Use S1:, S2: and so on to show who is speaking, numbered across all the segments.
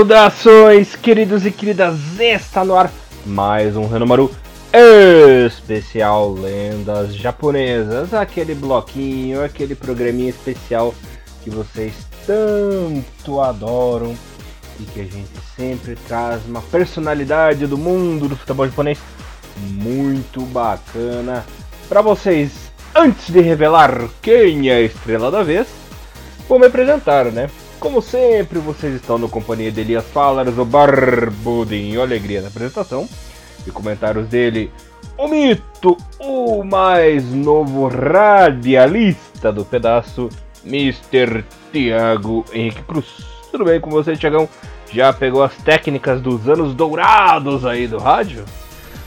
S1: Saudações, queridos e queridas, está no ar mais um Renomaru especial Lendas Japonesas, aquele bloquinho, aquele programinha especial que vocês tanto adoram e que a gente sempre traz uma personalidade do mundo do futebol japonês muito bacana para vocês. Antes de revelar quem é a estrela da vez, vou me apresentar, né? Como sempre, vocês estão no companhia de Elias Falares, o Barbudinho Alegria da apresentação. E comentários dele, o mito, o mais novo radialista do pedaço, Mr. Tiago Henrique Cruz. Tudo bem com você, Tiagão? Já pegou as técnicas dos anos dourados aí do rádio?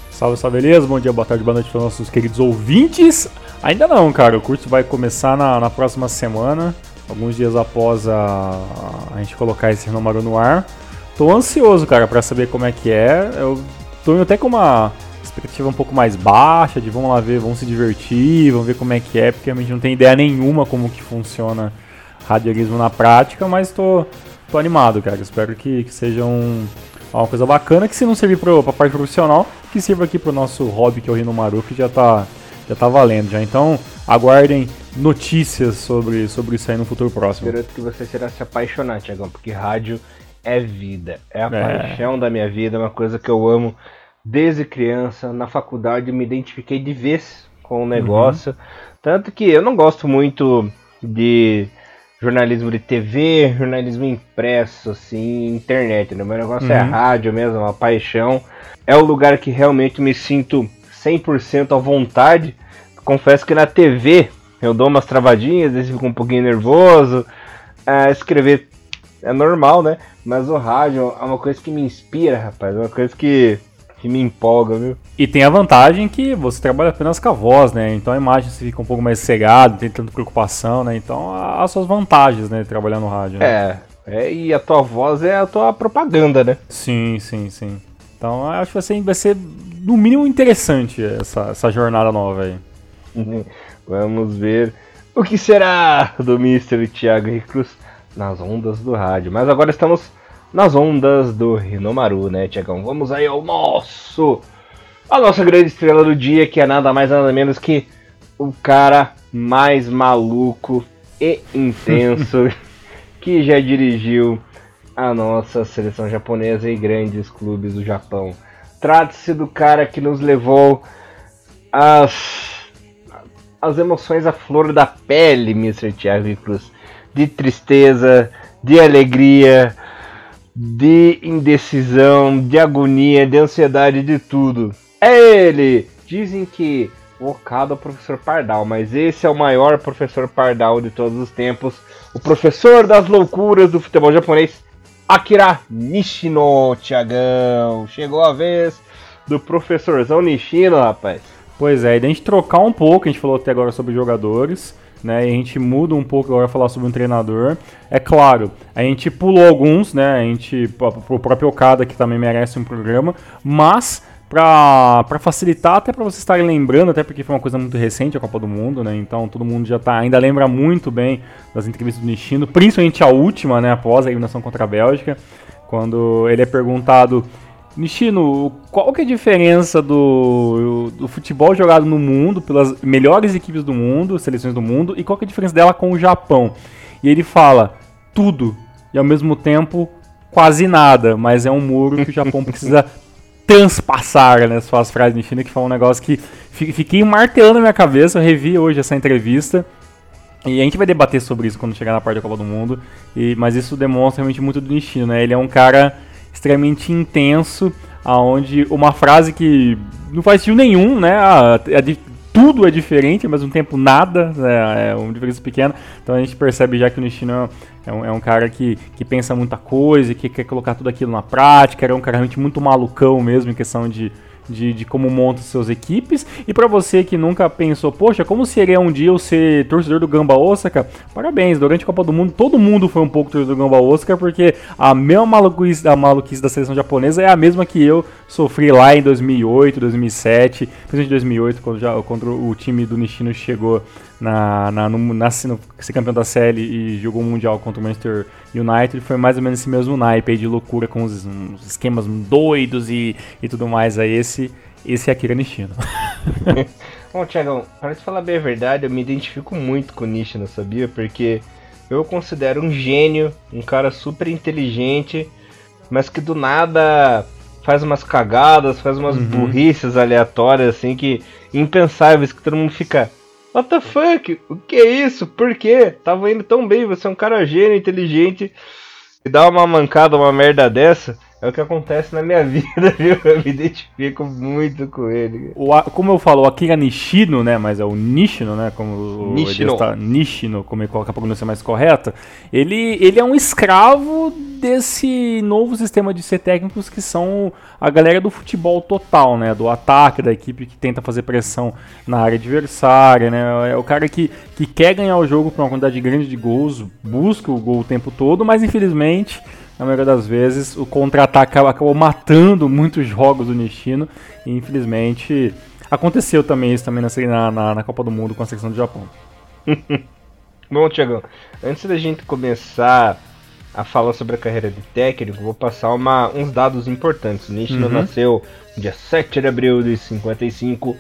S2: Salve, salve, beleza? Bom dia, boa tarde, boa noite para nossos queridos ouvintes. Ainda não, cara. O curso vai começar na, na próxima semana alguns dias após a, a gente colocar esse Renomaru no ar. Tô ansioso, cara, para saber como é que é. Eu tô até com uma expectativa um pouco mais baixa, de vamos lá ver, vamos se divertir, vamos ver como é que é, porque a gente não tem ideia nenhuma como que funciona radialismo na prática, mas tô, tô animado, cara. Espero que, que seja um, uma coisa bacana, que se não servir para a parte profissional, que sirva aqui pro nosso hobby, que é o Rinomaru, que já tá, já tá valendo já. Então, aguardem notícias sobre, sobre isso aí no futuro próximo.
S1: Espero que você será se apaixonar, Tiagão, porque rádio é vida, é a é. paixão da minha vida, é uma coisa que eu amo desde criança. Na faculdade me identifiquei de vez com o negócio, uhum. tanto que eu não gosto muito de jornalismo de TV, jornalismo impresso, assim, internet, né? Meu negócio é uhum. é rádio mesmo, uma paixão. É o lugar que realmente me sinto 100% à vontade. Confesso que na TV eu dou umas travadinhas, às fico um pouquinho nervoso. É, escrever é normal, né? Mas o rádio é uma coisa que me inspira, rapaz. É uma coisa que, que me empolga, viu?
S2: E tem a vantagem que você trabalha apenas com a voz, né? Então a imagem você fica um pouco mais cegado, tem tanta preocupação, né? Então há suas vantagens, né? Trabalhar no rádio.
S1: Né? É, é, e a tua voz é a tua propaganda, né?
S2: Sim, sim, sim. Então acho que vai ser, vai ser no mínimo interessante essa, essa jornada nova aí.
S1: Vamos ver o que será do Mr. Thiago Cruz nas ondas do rádio. Mas agora estamos nas ondas do Rinomaru, né, Tiagão? Vamos aí ao nosso. A nossa grande estrela do dia, que é nada mais nada menos que o cara mais maluco e intenso que já dirigiu a nossa seleção japonesa e grandes clubes do Japão. Trata-se do cara que nos levou às as emoções à flor da pele, Mr. Thiago Cruz. De tristeza, de alegria, de indecisão, de agonia, de ansiedade, de tudo. É ele! Dizem que o Okada é o professor Pardal, mas esse é o maior professor Pardal de todos os tempos. O professor das loucuras do futebol japonês, Akira Nishino, Tiagão. Chegou a vez do professorzão Nishino, rapaz.
S2: Pois é, e a gente trocar um pouco, a gente falou até agora sobre jogadores, né? E a gente muda um pouco agora falar sobre um treinador. É claro, a gente pulou alguns, né? A gente, o próprio Okada que também merece um programa, mas para facilitar, até para vocês estarem lembrando, até porque foi uma coisa muito recente a Copa do Mundo, né? Então todo mundo já tá, ainda lembra muito bem das entrevistas do Nishino, principalmente a última, né? Após a eliminação contra a Bélgica, quando ele é perguntado Nishino, qual que é a diferença do, do futebol jogado no mundo, pelas melhores equipes do mundo, seleções do mundo, e qual que é a diferença dela com o Japão? E ele fala tudo, e ao mesmo tempo quase nada, mas é um muro que o Japão precisa transpassar, né? Suas frases Nishino, que foi um negócio que fiquei martelando na minha cabeça, eu revi hoje essa entrevista, e a gente vai debater sobre isso quando chegar na parte da Copa do Mundo, e, mas isso demonstra realmente muito do Nishino, né? Ele é um cara extremamente intenso, aonde uma frase que não faz sentido nenhum, né? É de, tudo é diferente, ao mesmo tempo nada, né? é uma diferença pequena. Então a gente percebe já que o Nishino é um, é um cara que, que pensa muita coisa, que quer colocar tudo aquilo na prática, era um cara realmente muito malucão mesmo em questão de, de, de como monta suas equipes. E para você que nunca pensou, poxa, como seria um dia eu ser torcedor do Gamba Osaka? Parabéns, durante a Copa do Mundo todo mundo foi um pouco torcedor do Gamba Osaka, porque a mesma maluquice, a maluquice da seleção japonesa é a mesma que eu sofri lá em 2008, 2007, principalmente 2008, quando já, quando o time do Nishino chegou na, na, no, na, no, ser campeão da CL e jogou o Mundial contra o Manchester United, foi mais ou menos esse mesmo naipe de loucura, com os, uns esquemas doidos e, e tudo mais. Aí esse, esse é Akira Nishino.
S1: Bom, Tiagão, para te falar bem a verdade, eu me identifico muito com o Nishino, sabia? Porque eu considero um gênio, um cara super inteligente, mas que do nada faz umas cagadas, faz umas uhum. burrices aleatórias, assim, que impensáveis, que todo mundo fica. What the fuck? O que é isso? Por quê? Tava indo tão bem, você é um cara gênio, inteligente, e dá uma mancada, uma merda dessa. É o que acontece na minha vida, viu? Eu me identifico muito com ele.
S2: O, como eu falo, o Akira Nishino, né? Mas é o Nishino, né? Como
S1: Nishino.
S2: Está, Nishino, como é coloca a pronúncia mais correta. Ele, ele é um escravo desse novo sistema de ser técnicos que são a galera do futebol total, né? Do ataque, da equipe que tenta fazer pressão na área adversária, né? É o cara que, que quer ganhar o jogo por uma quantidade grande de gols, busca o gol o tempo todo, mas infelizmente na maioria das vezes, o contra-ataque acabou matando muitos jogos do Nishino. E infelizmente aconteceu também isso também na, na, na Copa do Mundo com a seleção do Japão.
S1: Bom, Tiagão, antes da gente começar a falar sobre a carreira de técnico, vou passar uma, uns dados importantes. O Nishino uhum. nasceu dia 7 de abril de 55,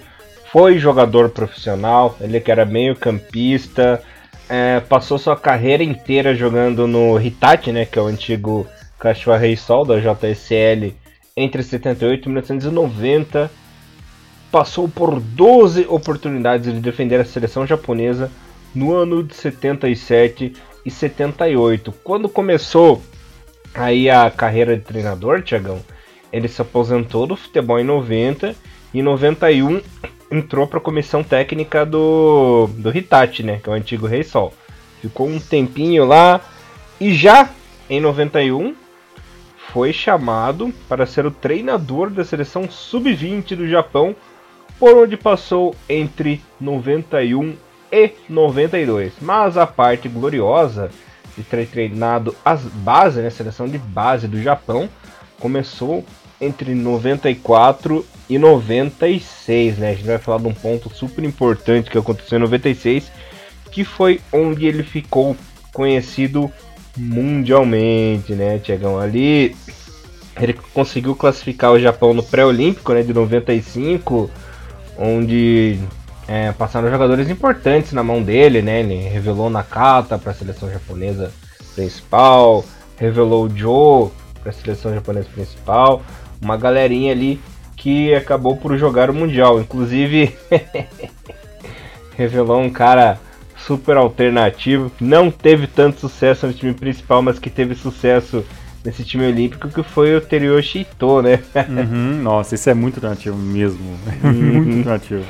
S1: foi jogador profissional, ele que era meio campista, é, passou sua carreira inteira jogando no Hitachi, né, que é o antigo Kashiwa Reysol da JSL, entre 78 e 1990. Passou por 12 oportunidades de defender a seleção japonesa no ano de 77 e 78. Quando começou aí a carreira de treinador, Tiagão, ele se aposentou do futebol em 90 e em 91 entrou para a comissão técnica do, do Hitachi, né, que é o antigo Rei Sol. Ficou um tempinho lá e já em 91 foi chamado para ser o treinador da seleção sub-20 do Japão, por onde passou entre 91 e 92. Mas a parte gloriosa de ter treinado as bases, né, a seleção de base do Japão, começou entre 94 e 96, né? A gente vai falar de um ponto super importante que aconteceu em 96, que foi onde ele ficou conhecido mundialmente, né, Tiagão? Ali ele conseguiu classificar o Japão no pré-olímpico, né, de 95, onde é, passaram jogadores importantes na mão dele, né? Ele revelou Nakata para a seleção japonesa principal, revelou Joe para a seleção japonesa principal, uma galerinha ali que acabou por jogar o Mundial. Inclusive, revelou um cara super alternativo, não teve tanto sucesso no time principal, mas que teve sucesso nesse time olímpico, que foi o Teriyoshi Ito, né?
S2: Uhum, nossa, isso é muito alternativo mesmo. Uhum. muito alternativo.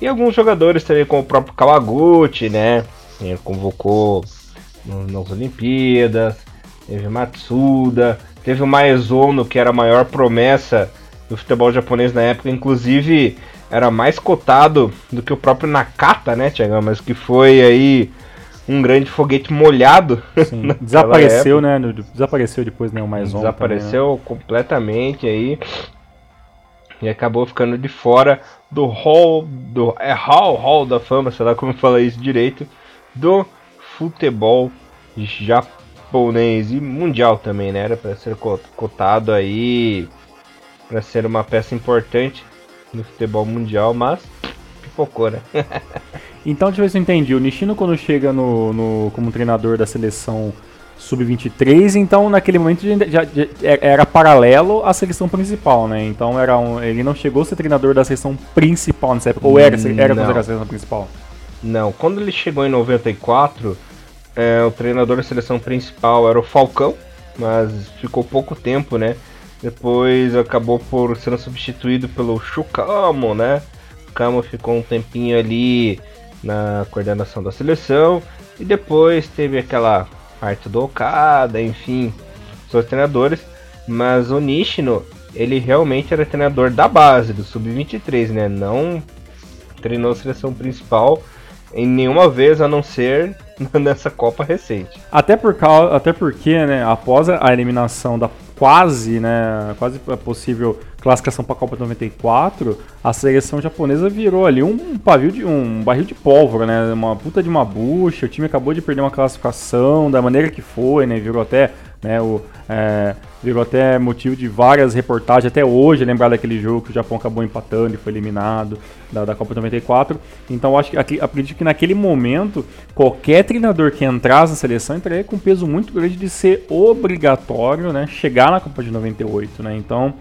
S1: e alguns jogadores também, como o próprio Kawaguchi, né? Ele convocou nas Olimpíadas. Teve Matsuda, teve o Maezono, que era a maior promessa do futebol japonês na época, inclusive era mais cotado do que o próprio Nakata, né, Tiagão? Mas que foi aí um grande foguete molhado.
S2: Desapareceu, época. né? Desapareceu depois, né? O mais
S1: Desapareceu também, né? completamente aí. E acabou ficando de fora do hall. Do, é hall, hall da fama, sei lá como fala isso direito. Do futebol japonês japonês e mundial também, né? Era para ser cotado aí para ser uma peça importante no futebol mundial, mas pipocou, né?
S2: então, deixa eu ver se eu entendi. O Nishino, quando chega no, no como treinador da seleção sub-23, então naquele momento já, já, era paralelo à seleção principal, né? Então era um, ele não chegou a ser treinador da seleção principal nessa época, ou era, era considerado a seleção principal?
S1: Não, quando ele chegou em 94, é, o treinador da seleção principal era o Falcão, mas ficou pouco tempo, né? Depois acabou por sendo substituído pelo Chukamo, né? O Kamo ficou um tempinho ali na coordenação da seleção e depois teve aquela parte do Okada, enfim, seus treinadores. Mas o Nishino, ele realmente era treinador da base, do Sub-23, né? Não treinou a seleção principal em nenhuma vez a não ser nessa Copa recente.
S2: Até, por causa, até porque, né, após a eliminação da quase, né, quase possível classificação para a Copa 94, a seleção japonesa virou ali um pavio de um barril de pólvora, né? Uma puta de uma bucha. O time acabou de perder uma classificação da maneira que foi, né? Virou até né, o, é, virou até motivo de várias reportagens até hoje, lembrar daquele jogo que o Japão acabou empatando e foi eliminado da, da Copa 94. Então acho que acredito que naquele momento qualquer treinador que entrasse na seleção entraria com um peso muito grande de ser obrigatório, né, chegar na Copa de 98, né? Então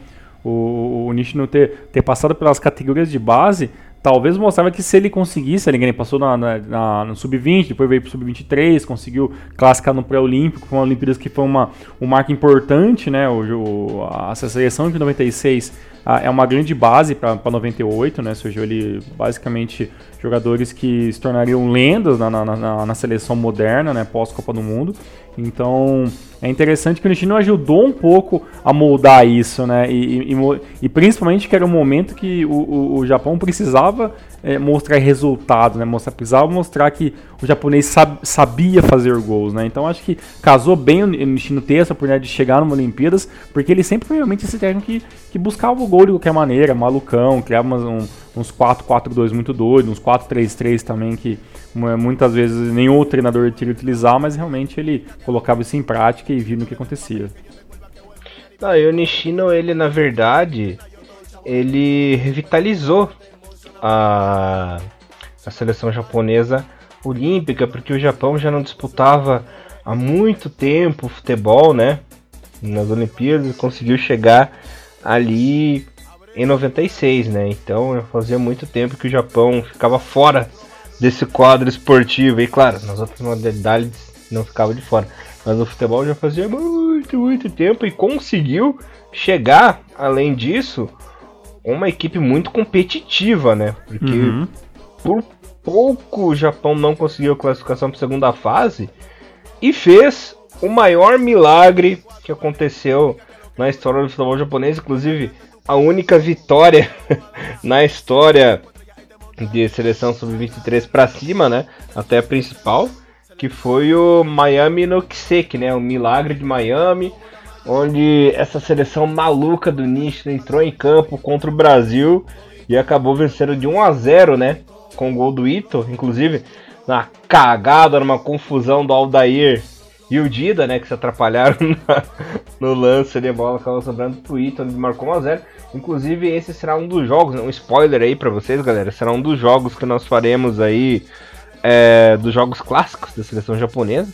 S2: o, o Nishino ter, ter passado pelas categorias de base talvez mostrava que se ele conseguisse, ele passou na, na, na no sub-20, depois veio para o sub-23, conseguiu classificar no pré-olímpico, foi uma Olimpíadas que foi uma, um marco importante, né? O, o, a seleção de 96 a, é uma grande base para 98, né? Surgiu ele basicamente jogadores que se tornariam lendas na, na, na, na seleção moderna, né? Pós-Copa do Mundo. Então é interessante que o Nishino ajudou um pouco a moldar isso, né? E, e, e principalmente que era um momento que o, o, o Japão precisava é, mostrar resultado, né? Mostrar, precisava mostrar que o japonês sab, sabia fazer gols, né? Então acho que casou bem o Nishino ter essa oportunidade de chegar numa Olimpíadas, porque ele sempre foi realmente esse técnico que, que buscava o gol de qualquer maneira, malucão, criava umas, um, uns 4-4-2 muito doidos, uns 4-3-3 também que muitas vezes nenhum treinador queria utilizar, mas realmente ele colocava isso em prática e via no que acontecia.
S1: Ah, e o Nishino, ele na verdade, ele revitalizou a, a seleção japonesa olímpica, porque o Japão já não disputava há muito tempo futebol, né? Nas Olimpíadas conseguiu chegar ali em 96, né? Então fazia muito tempo que o Japão ficava fora desse quadro esportivo. E claro, nas outras modalidades não ficava de fora. Mas o futebol já fazia muito, muito tempo e conseguiu chegar, além disso, uma equipe muito competitiva, né? Porque uhum. por pouco o Japão não conseguiu a classificação para a segunda fase e fez o maior milagre que aconteceu na história do futebol japonês, inclusive a única vitória na história de seleção sub-23 para cima, né? Até a principal, que foi o Miami no Kiseki, né? O milagre de Miami, onde essa seleção maluca do Nish entrou em campo contra o Brasil e acabou vencendo de 1 a 0, né? Com o gol do Ito, inclusive na cagada, numa confusão do Aldair e o Dida, né? Que se atrapalharam na, no lance a bola acabou sobrando pro Ito, onde marcou 1 a 0 Inclusive, esse será um dos jogos, um spoiler aí para vocês, galera. Será um dos jogos que nós faremos aí, é, dos jogos clássicos da seleção japonesa.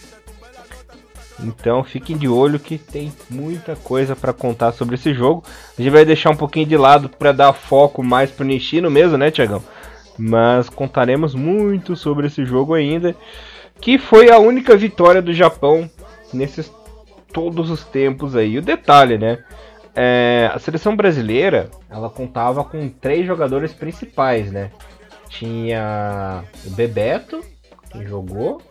S1: Então fiquem de olho que tem muita coisa para contar sobre esse jogo. A gente vai deixar um pouquinho de lado para dar foco mais pro Nishino mesmo, né, Tiagão? Mas contaremos muito sobre esse jogo ainda, que foi a única vitória do Japão nesses todos os tempos aí. O detalhe, né? É, a seleção brasileira ela contava com três jogadores principais, né? Tinha o Bebeto, que jogou,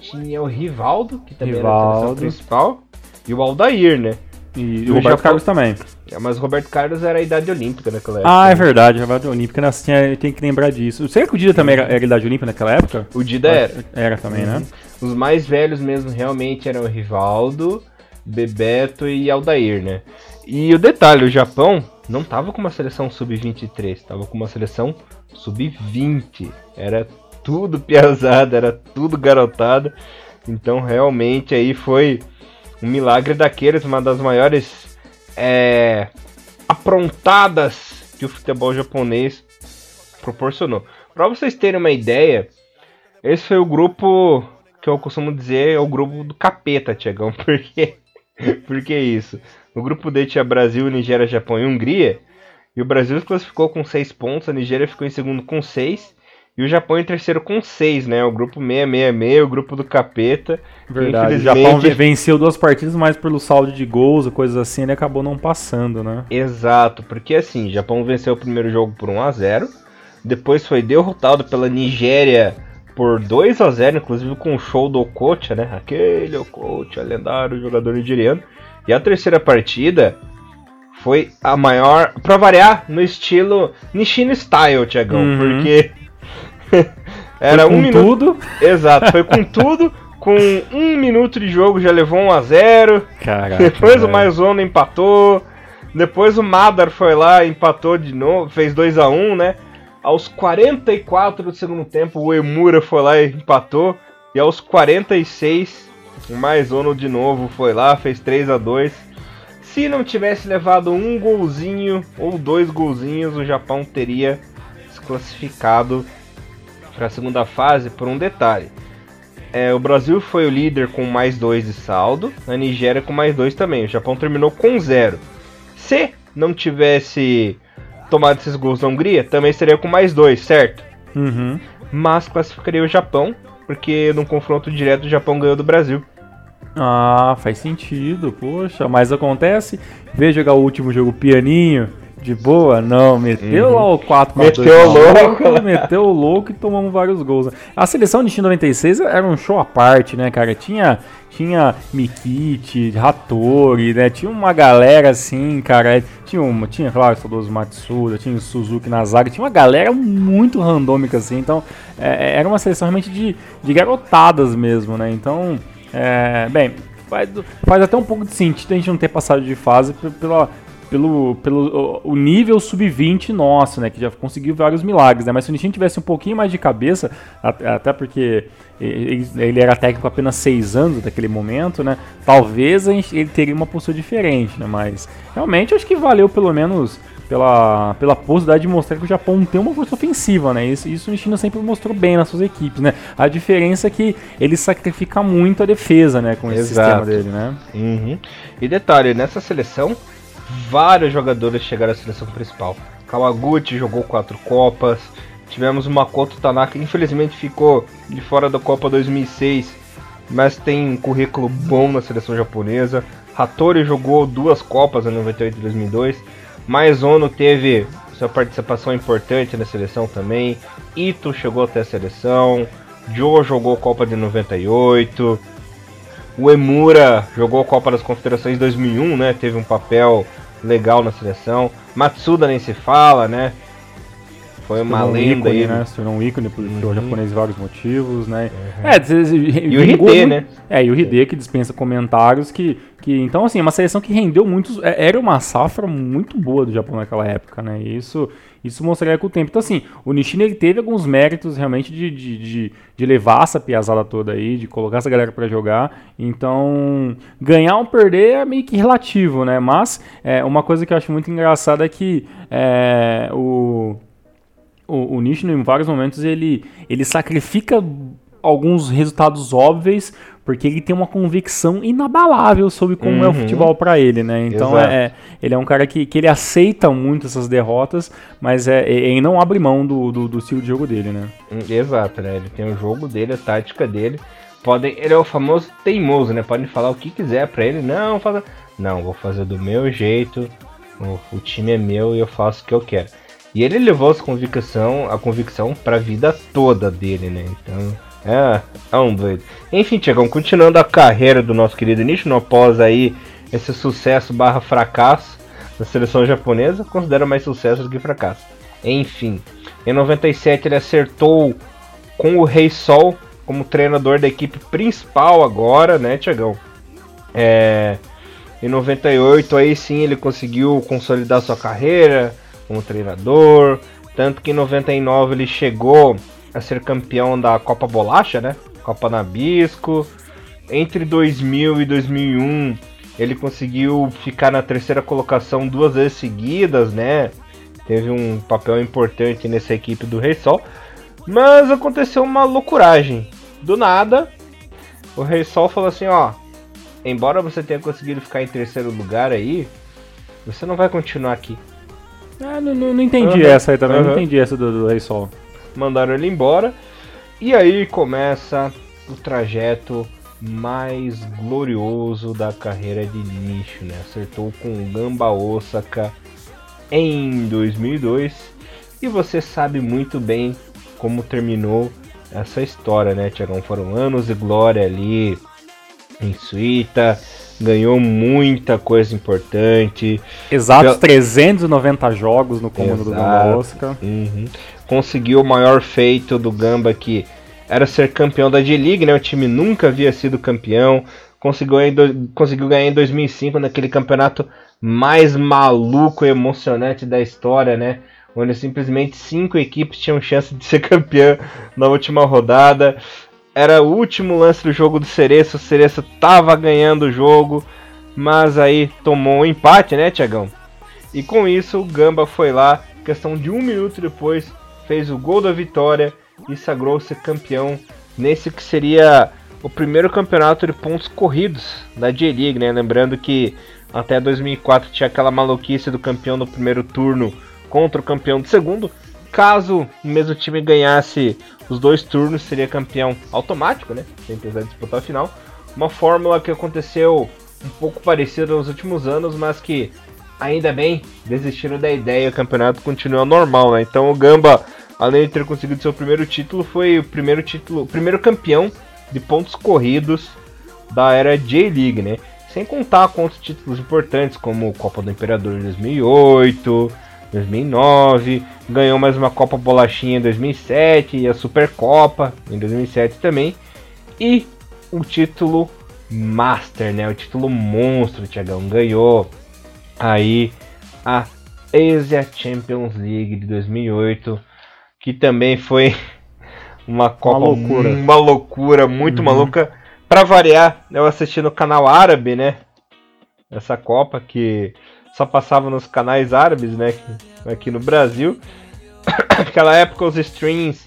S1: tinha o Rivaldo, que também Rivaldo. era a seleção principal, e o Aldair, né?
S2: E, e o Roberto. Carlos também.
S1: É, mas o Roberto Carlos era a idade olímpica naquela época.
S2: Ah, é verdade, a idade olímpica, né? Tinha, tem que lembrar disso. Será que o Dida também era, era a idade olímpica naquela época?
S1: O Dida era.
S2: Era também, né? uhum. né?
S1: Os mais velhos mesmo realmente eram o Rivaldo, Bebeto e Aldair, né? E o detalhe, o Japão não tava com uma seleção sub-23, tava com uma seleção sub-20. Era tudo piazada, era tudo garotada. Então realmente aí foi um milagre daqueles, uma das maiores é, aprontadas que o futebol japonês proporcionou. Para vocês terem uma ideia, esse foi o grupo que eu costumo dizer é o grupo do capeta, Tiagão, porque Por que isso? No grupo D tinha Brasil, Nigéria, Japão e Hungria. E o Brasil se classificou com 6 pontos, a Nigéria ficou em segundo com 6 e o Japão em terceiro com 6, né? O grupo 666, o grupo do capeta.
S2: Verdade, o Japão venceu duas partidas, mas pelo saldo de gols e coisas assim, ele acabou não passando, né?
S1: Exato, porque assim, o Japão venceu o primeiro jogo por 1 a 0 depois foi derrotado pela Nigéria por 2 a 0 inclusive com o show do Okocha, né? Aquele Okocha, lendário jogador nigeriano. E a terceira partida foi a maior, pra variar, no estilo Nishino Style, Tiagão, uhum. porque
S2: era um minuto. Tudo.
S1: Exato, foi com tudo, Com um minuto de jogo já levou 1 a 0
S2: Caraca,
S1: Depois
S2: velho.
S1: o Maizono empatou. Depois o Madar foi lá, empatou de novo, fez 2 a 1 né? Aos 44 do segundo tempo, o Emura foi lá e empatou. E aos 46, o Maizono de novo foi lá, fez 3 a 2 Se não tivesse levado um golzinho ou dois golzinhos, o Japão teria se classificado para a segunda fase por um detalhe. É, o Brasil foi o líder com mais dois de saldo, a Nigéria com mais dois também. O Japão terminou com zero. Se não tivesse tomado esses gols da Hungria, também seria com mais dois, certo?
S2: Uhum.
S1: Mas classificaria o Japão, porque no confronto direto o Japão ganhou do Brasil.
S2: Ah, faz sentido, poxa, mas acontece, veio jogar o último jogo pianinho, de boa, não, meteu
S1: Uhum.
S2: lá o 4
S1: Meteu o louco.
S2: meteu o louco e tomamos vários gols. né? A seleção de 96 era um show à parte, né, cara? Tinha tinha Mikiti, Hattori, né? Tinha uma galera assim, cara. Tinha uma, tinha, claro, saudoso Matsuda, tinha o Suzuki na zaga, tinha uma galera muito randômica assim. Então, é, era uma seleção realmente de, de garotadas mesmo, né? Então, é, bem, faz, faz até um pouco de sentido a gente não ter passado de fase pe- pela, pelo, pelo o nível sub-20 nosso, né? Que já conseguiu vários milagres, né? Mas se o Nishin tivesse um pouquinho mais de cabeça, at- até porque ele, era técnico apenas seis anos naquele momento, né? Talvez ele teria uma postura diferente, né? Mas realmente acho que valeu pelo menos pela, pela possibilidade de mostrar que o Japão tem uma força ofensiva, né? Isso, isso o Nishino sempre mostrou bem nas suas equipes, né? A diferença é que ele sacrifica muito a defesa, né? Com esse
S1: Exato.
S2: sistema dele, né?
S1: Uhum. E detalhe, nessa seleção, vários jogadores chegaram à seleção principal. Kawaguchi jogou quatro Copas. Tivemos o Makoto Tanaka, infelizmente ficou de fora da Copa 2006, mas tem um currículo bom na seleção japonesa. Hattori jogou duas Copas, em 98 e 2002. Maizono teve sua participação importante na seleção também. Ito chegou até a seleção. Joe jogou Copa de 98. O Emura jogou a Copa das Confederações 2001, né? Teve um papel legal na seleção. Matsuda nem se fala, né? Foi uma
S2: um
S1: lenda
S2: ícone,
S1: aí.
S2: né? Se tornou um ícone pro
S1: Uhum.
S2: japonês vários motivos, né? É,
S1: E o RT, né?
S2: É, e o RD que dispensa comentários que, que então assim, é uma seleção que rendeu muitos, é- era uma safra muito boa do Japão naquela época, né? E isso isso mostraria com o tempo. Então assim, o Nishino ele teve alguns méritos realmente de, de, de, de levar essa piazada toda aí, de colocar essa galera pra jogar. Então, ganhar ou perder é meio que relativo, né? Mas é, uma coisa que eu acho muito engraçada é que é, o o, o Nishino, em vários momentos, ele, ele sacrifica alguns resultados óbvios porque ele tem uma convicção inabalável sobre como é o
S1: Uhum.
S2: futebol pra ele, né? Então
S1: Exato.
S2: é, é- ele é um cara que, que ele aceita muito essas derrotas, mas é, ele não abre mão do, do, do estilo de jogo dele, né?
S1: Hum, Exato, né? Ele tem o jogo dele, a tática dele. Podem, ele é o famoso teimoso, né? Podem falar o que quiser pra ele. Não, fala, não, vou fazer do meu jeito. O, o time é meu e eu faço o que eu quero. E ele levou essa convicção, a convicção pra vida toda dele, né? Então, é, é um doido. Enfim, Tiagão, continuando a carreira do nosso querido Nishino após aí esse sucesso barra fracasso da seleção japonesa, considera mais sucesso do que fracasso. Enfim, em 97 ele acertou com o Rei Sol como treinador da equipe principal agora, né, Tiagão? É, em 98 aí sim ele conseguiu consolidar sua carreira como treinador, tanto que em 99 ele chegou a ser campeão da Copa Bolacha, né? Copa Nabisco. Entre 2000 e 2001 ele conseguiu ficar na terceira colocação duas vezes seguidas, né? Teve um papel importante nessa equipe do Rei Sol. Mas aconteceu uma loucuragem. Do nada, o Rei Sol falou assim, ó. Embora você tenha conseguido ficar em terceiro lugar aí, você não vai continuar aqui.
S2: Ah, não, não, não entendi
S1: Aham,
S2: essa aí também, não
S1: aham.
S2: entendi essa do, do Rei Sol.
S1: Mandaram ele embora. E aí começa o trajeto mais glorioso da carreira de Nicho, né? Acertou com o Gamba Osaka em 2002. E você sabe muito bem como terminou essa história, né, Tiagão? Foram anos de glória ali em Suíta. Ganhou muita coisa importante.
S2: Exatos
S1: Pela-
S2: 390 jogos no comando do
S1: Exato.
S2: Gamba Osaka.
S1: Uhum. Conseguiu o maior feito do Gamba que era ser campeão da D-League, né? O time nunca havia sido campeão, conseguiu, conseguiu ganhar em 2005 naquele campeonato mais maluco e emocionante da história, né? Onde simplesmente cinco equipes tinham chance de ser campeã na última rodada. Era o último lance do jogo do Cereço, o Cereço tava ganhando o jogo, mas aí tomou um empate, né, Tiagão? E com isso o Gamba foi lá, questão de um minuto depois, fez o gol da vitória e sagrou-se campeão nesse que seria o primeiro campeonato de pontos corridos da J-League, né? Lembrando que até 2004 tinha aquela maluquice do campeão no primeiro turno contra o campeão do segundo. Caso o mesmo time ganhasse os dois turnos, seria campeão automático, né? Sem precisar disputar a final. Uma fórmula que aconteceu um pouco parecida nos últimos anos, mas que ainda bem desistiram da ideia o campeonato continua normal, né? Então o Gamba, além de ter conseguido seu primeiro título, foi o primeiro título, primeiro campeão de pontos corridos da era J-League, né? Sem contar outros títulos importantes como Copa do Imperador em 2008, 2009, ganhou mais uma Copa Bolachinha em 2007 e a Supercopa em 2007 também. E o título Master, né? O título monstro, Tiagão. Ganhou aí a Asia Champions League de 2008, que também foi uma Copa uma loucura, uma loucura muito uhum. maluca. Para variar, eu assisti no canal árabe, né? Essa Copa que só passava nos canais árabes, né? Aqui no Brasil. Naquela época os streams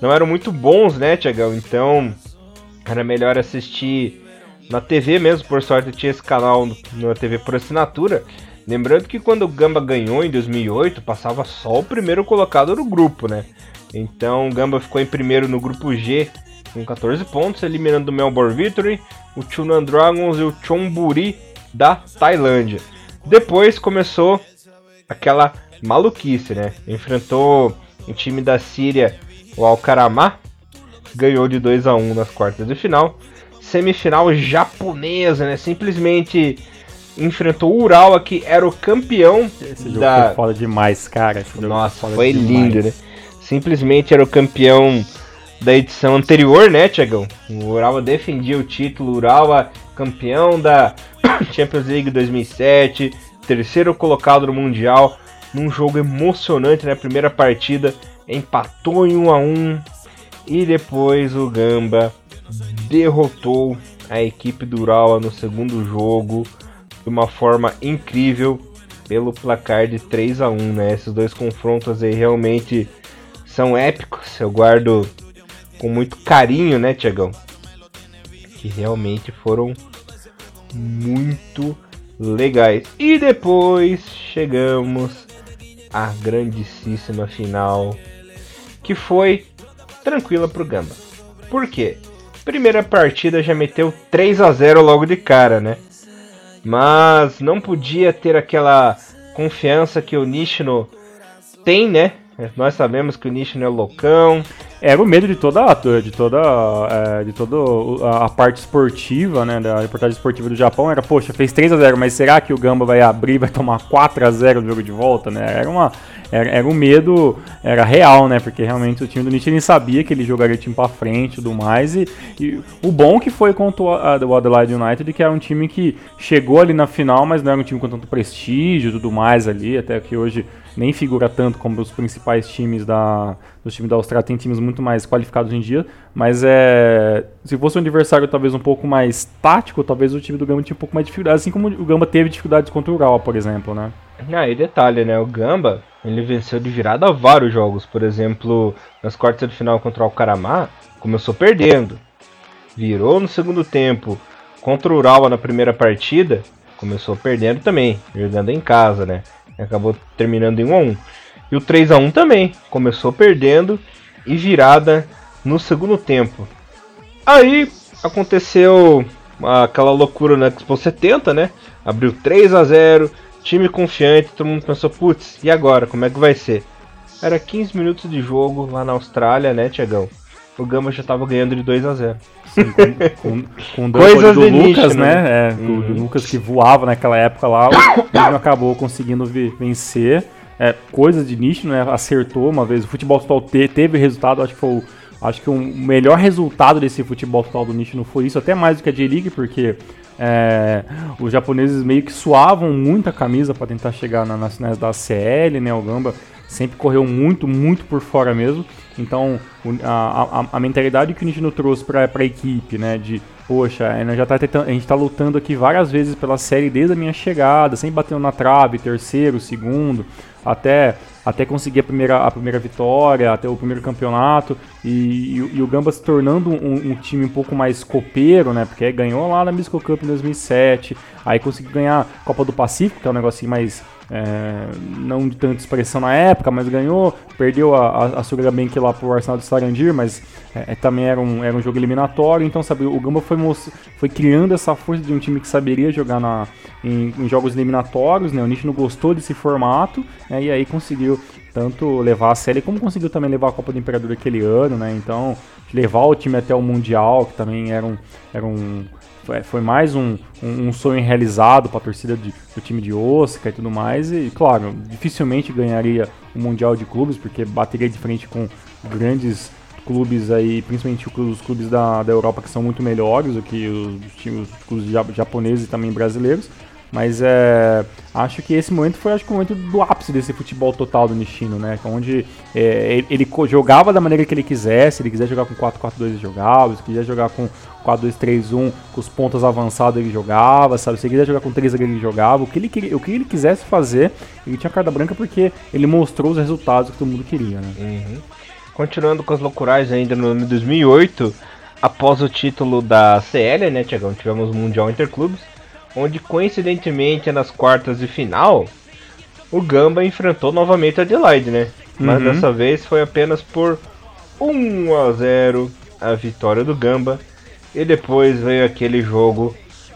S1: não eram muito bons, né, Tiagão? Então era melhor assistir na TV mesmo. Por sorte eu tinha esse canal na TV por assinatura. Lembrando que quando o Gamba ganhou em 2008, passava só o primeiro colocado no grupo, né? Então o Gamba ficou em primeiro no grupo G com 14 pontos, eliminando o Melbourne Victory, o Chunan Dragons e o Chonburi da Tailândia. Depois começou aquela maluquice, né? Enfrentou o time da Síria, o Al-Karamá, ganhou de 2 a 1 nas quartas de final. Semifinal japonesa, né? Simplesmente enfrentou o Urawa, que era o campeão
S2: Esse jogo da... foi foda demais, cara.
S1: Nossa, foi demais. lindo, né? Simplesmente era o campeão da edição anterior, né, Tiagão? O Urawa defendia o título, o Urawa campeão da Champions League 2007, terceiro colocado no Mundial, num jogo emocionante na né? primeira partida, empatou em 1 a 1 e depois o Gamba derrotou a equipe do Urawa no segundo jogo de uma forma incrível pelo placar de 3 a 1, né? Esses dois confrontos aí realmente são épicos. Eu guardo com muito carinho, né, Tiagão? Que realmente foram muito legais. E depois chegamos à grandíssima final, que foi tranquila pro Gamba. Por quê? Primeira partida já meteu 3 a 0 logo de cara, né? Mas não podia ter aquela confiança que o Nishino tem, né? Nós sabemos que o Nishino é loucão,
S2: era o medo de toda, de toda, é, de toda a parte esportiva, né, da reportagem esportiva do Japão, era, poxa, fez 3 a 0 mas será que o Gamba vai abrir vai tomar 4 a 0 no jogo de volta, né? Era uma era, era um medo, era real, né? Porque realmente o time do Nietzsche sabia que ele jogaria o time pra frente e tudo mais. E, e o bom que foi contra o Adelaide United, que era um time que chegou ali na final, mas não era um time com tanto prestígio e tudo mais ali, até que hoje nem figura tanto como os principais times da, dos times da Austrália, tem times muito mais qualificados em dia, mas é, se fosse um adversário talvez um pouco mais tático, talvez o time do Gamba tinha um pouco mais de dificuldade, assim como o Gamba teve dificuldades contra o Urawa, por exemplo, né?
S1: Ah, e detalhe, né, o Gamba, ele venceu de virada vários jogos, por exemplo, nas quartas de final contra o Alcaramá, começou perdendo, virou no segundo tempo, contra o Urawa na primeira partida, começou perdendo também, jogando em casa, né? Acabou terminando em 1 a 1. E o 3 a 1 também, começou perdendo e virada no segundo tempo. Aí aconteceu aquela loucura no Expo 70, né? Abriu 3 a 0, time confiante, todo mundo pensou, putz, e agora, como é que vai ser? Era 15 minutos de jogo lá na Austrália, né, Tiagão? O Gama já tava ganhando de 2 a 0 Sim,
S2: com, com, com Coisas do Lucas, né? né? É, uhum. do Lucas que voava naquela época lá, o Grêmio acabou conseguindo vencer. É, coisas de nicho, né? Acertou uma vez. O futebol total te, teve resultado, acho que foi o, Acho que o melhor resultado desse futebol total do Nishi não foi isso, até mais do que a J-League, porque é, os japoneses meio que suavam muito a camisa para tentar chegar na, nas finais da CL, né? O Gamba sempre correu muito, muito por fora mesmo. Então, a, a, a mentalidade que o Nishino trouxe para a equipe, né? De, poxa, a, já tá tentando, a gente está lutando aqui várias vezes pela série desde a minha chegada, sempre batendo na trave, terceiro, segundo, até, até conseguir a primeira, a primeira vitória, até o primeiro campeonato. E, e, e o Gamba se tornando um, um, time um pouco mais copeiro, né? Porque ganhou lá na Misco Cup em 2007, aí conseguiu ganhar a Copa do Pacífico, que é um negocinho mais é, não de tanta expressão na época, mas ganhou. Perdeu a, a, a Bank lá pro Arsenal de Sarandir, mas é, é, também era um, era um jogo eliminatório. Então, sabe, o Gamba foi, foi criando essa força de um time que saberia jogar na, em, em jogos eliminatórios. Né? O Nish não gostou desse formato né? e aí conseguiu tanto levar a série como conseguiu também levar a Copa do Imperador aquele ano. Né? Então, levar o time até o Mundial, que também era um. Era um foi mais um, um, um sonho realizado para a torcida de, do time de Osaka e tudo mais. E, claro, dificilmente ganharia o Mundial de Clubes, porque bateria de frente com grandes clubes aí, principalmente os clubes da, da Europa que são muito melhores do que os, os clubes japoneses e também brasileiros. Mas é, acho que esse momento foi acho que o momento do ápice desse futebol total do Nishino, né? Onde é, ele jogava da maneira que ele quisesse, se ele quiser jogar com 4-4-2 ele jogava, se quiser jogar com 4-2-3-1 com os pontos avançados ele jogava, sabe? Se ele quiser jogar com 3 ele jogava, o que ele, o que ele quisesse fazer, ele tinha carta branca porque ele mostrou os resultados que todo mundo queria, né?
S1: Uhum. Continuando com as loucurais ainda no ano de 2008, após o título da CL, né, Tiagão? Tivemos o Mundial Interclubes onde coincidentemente nas quartas de final o Gamba enfrentou novamente a Adelaide, né? Mas uhum. dessa vez foi apenas por 1 a 0 a vitória do Gamba. E depois veio aquele jogo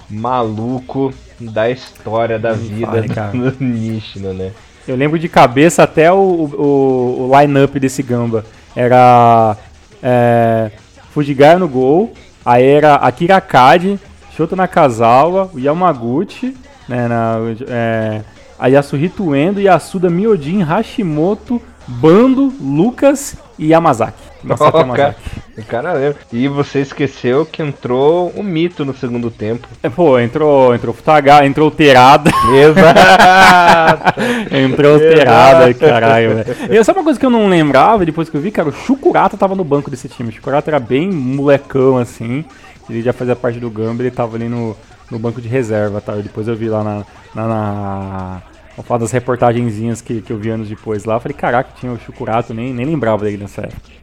S1: maluco da história da vida do Nishino, né?
S2: Eu lembro de cabeça até o, o, o line-up desse Gamba. Era é, Fujigaya no gol, aí era Akira Kade, Shota Nakazawa, o Yamaguchi, né, na, é, a Yasuhito Endo, Yasuda Miojin, Hashimoto, Bando, Lucas e Yamazaki.
S1: Masaki Yamazaki. Cara, lembra. E você esqueceu que entrou um mito no segundo tempo.
S2: É, pô, entrou, entrou Futaga, entrou Terada.
S1: Exato.
S2: entrou Terada, caralho, velho. E sabe uma coisa que eu não lembrava depois que eu vi, cara? O Chukurata tava no banco desse time. O Chukurata era bem molecão, assim. Ele já fazia parte do Gamba, ele tava ali no, no banco de reserva, tá? Depois eu vi lá na. na, na Vou falar das reportagenzinhas que, que eu vi anos depois lá. Falei, caraca, tinha o Chukurato, nem, nem lembrava dele nessa época.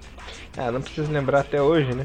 S1: Ah, não preciso lembrar até hoje, né?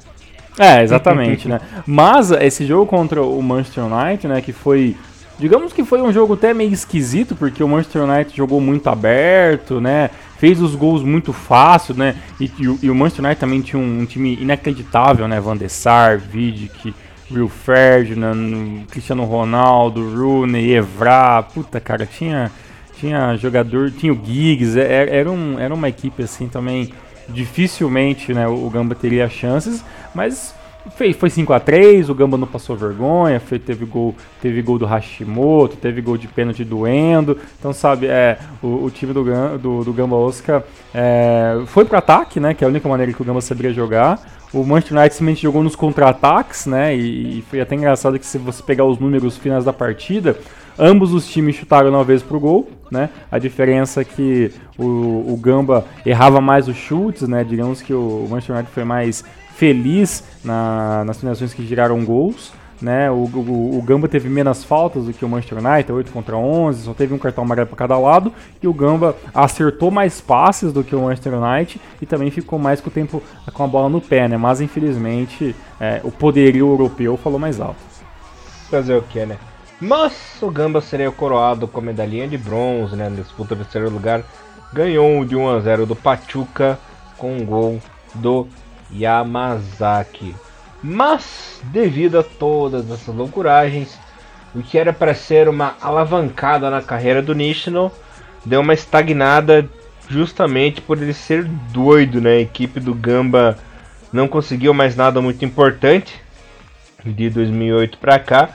S2: É, exatamente, né? Mas esse jogo contra o Manchester United, né, que foi Digamos que foi um jogo até meio esquisito, porque o Manchester United jogou muito aberto, né? Fez os gols muito fácil, né? E, e, e o Manchester United também tinha um, um, time inacreditável, né? Van der Sar, Vidic, Will Ferdinand, Cristiano Ronaldo, Rooney, Evra, puta cara, tinha tinha jogador, tinha o Giggs, era, é, era, um, era uma equipe assim também dificilmente, né, o Gamba teria chances, mas Fez, foi 5 a 3 o Gamba não passou vergonha, foi, teve, gol, teve gol do Hashimoto, teve gol de pênalti do Endo. Então, sabe, é, o, o time do, do, do Gamba Osaka é, foi pro ataque, né? Que é a única maneira que o Gamba saberia jogar. O Manchester United simplesmente jogou nos contra-ataques, né? E, e, foi até engraçado que se você pegar os números finais da partida, ambos os times chutaram uma vez pro gol, né? A diferença é que o, o Gamba errava mais os chutes, né? Digamos que o Manchester United foi mais feliz na, nas finalizações que giraram gols. Né? O, o, o, Gamba teve menos faltas do que o Manchester United, 8 contra 11, só teve um cartão amarelo para cada lado. E o Gamba acertou mais passes do que o Manchester United e também ficou mais com o tempo com a bola no pé, né? Mas infelizmente é, o poderio europeu falou mais alto.
S1: Fazer o que, né? Mas o Gamba seria coroado com a medalhinha de bronze, né? Na disputa do terceiro lugar. Ganhou de 1 a 0 do Pachuca com um gol do Yamazaki. Mas, devido a todas essas loucuragens, o que era para ser uma alavancada na carreira do Nishino deu uma estagnada justamente por ele ser doido, né? A equipe do Gamba não conseguiu mais nada muito importante de 2008 para cá.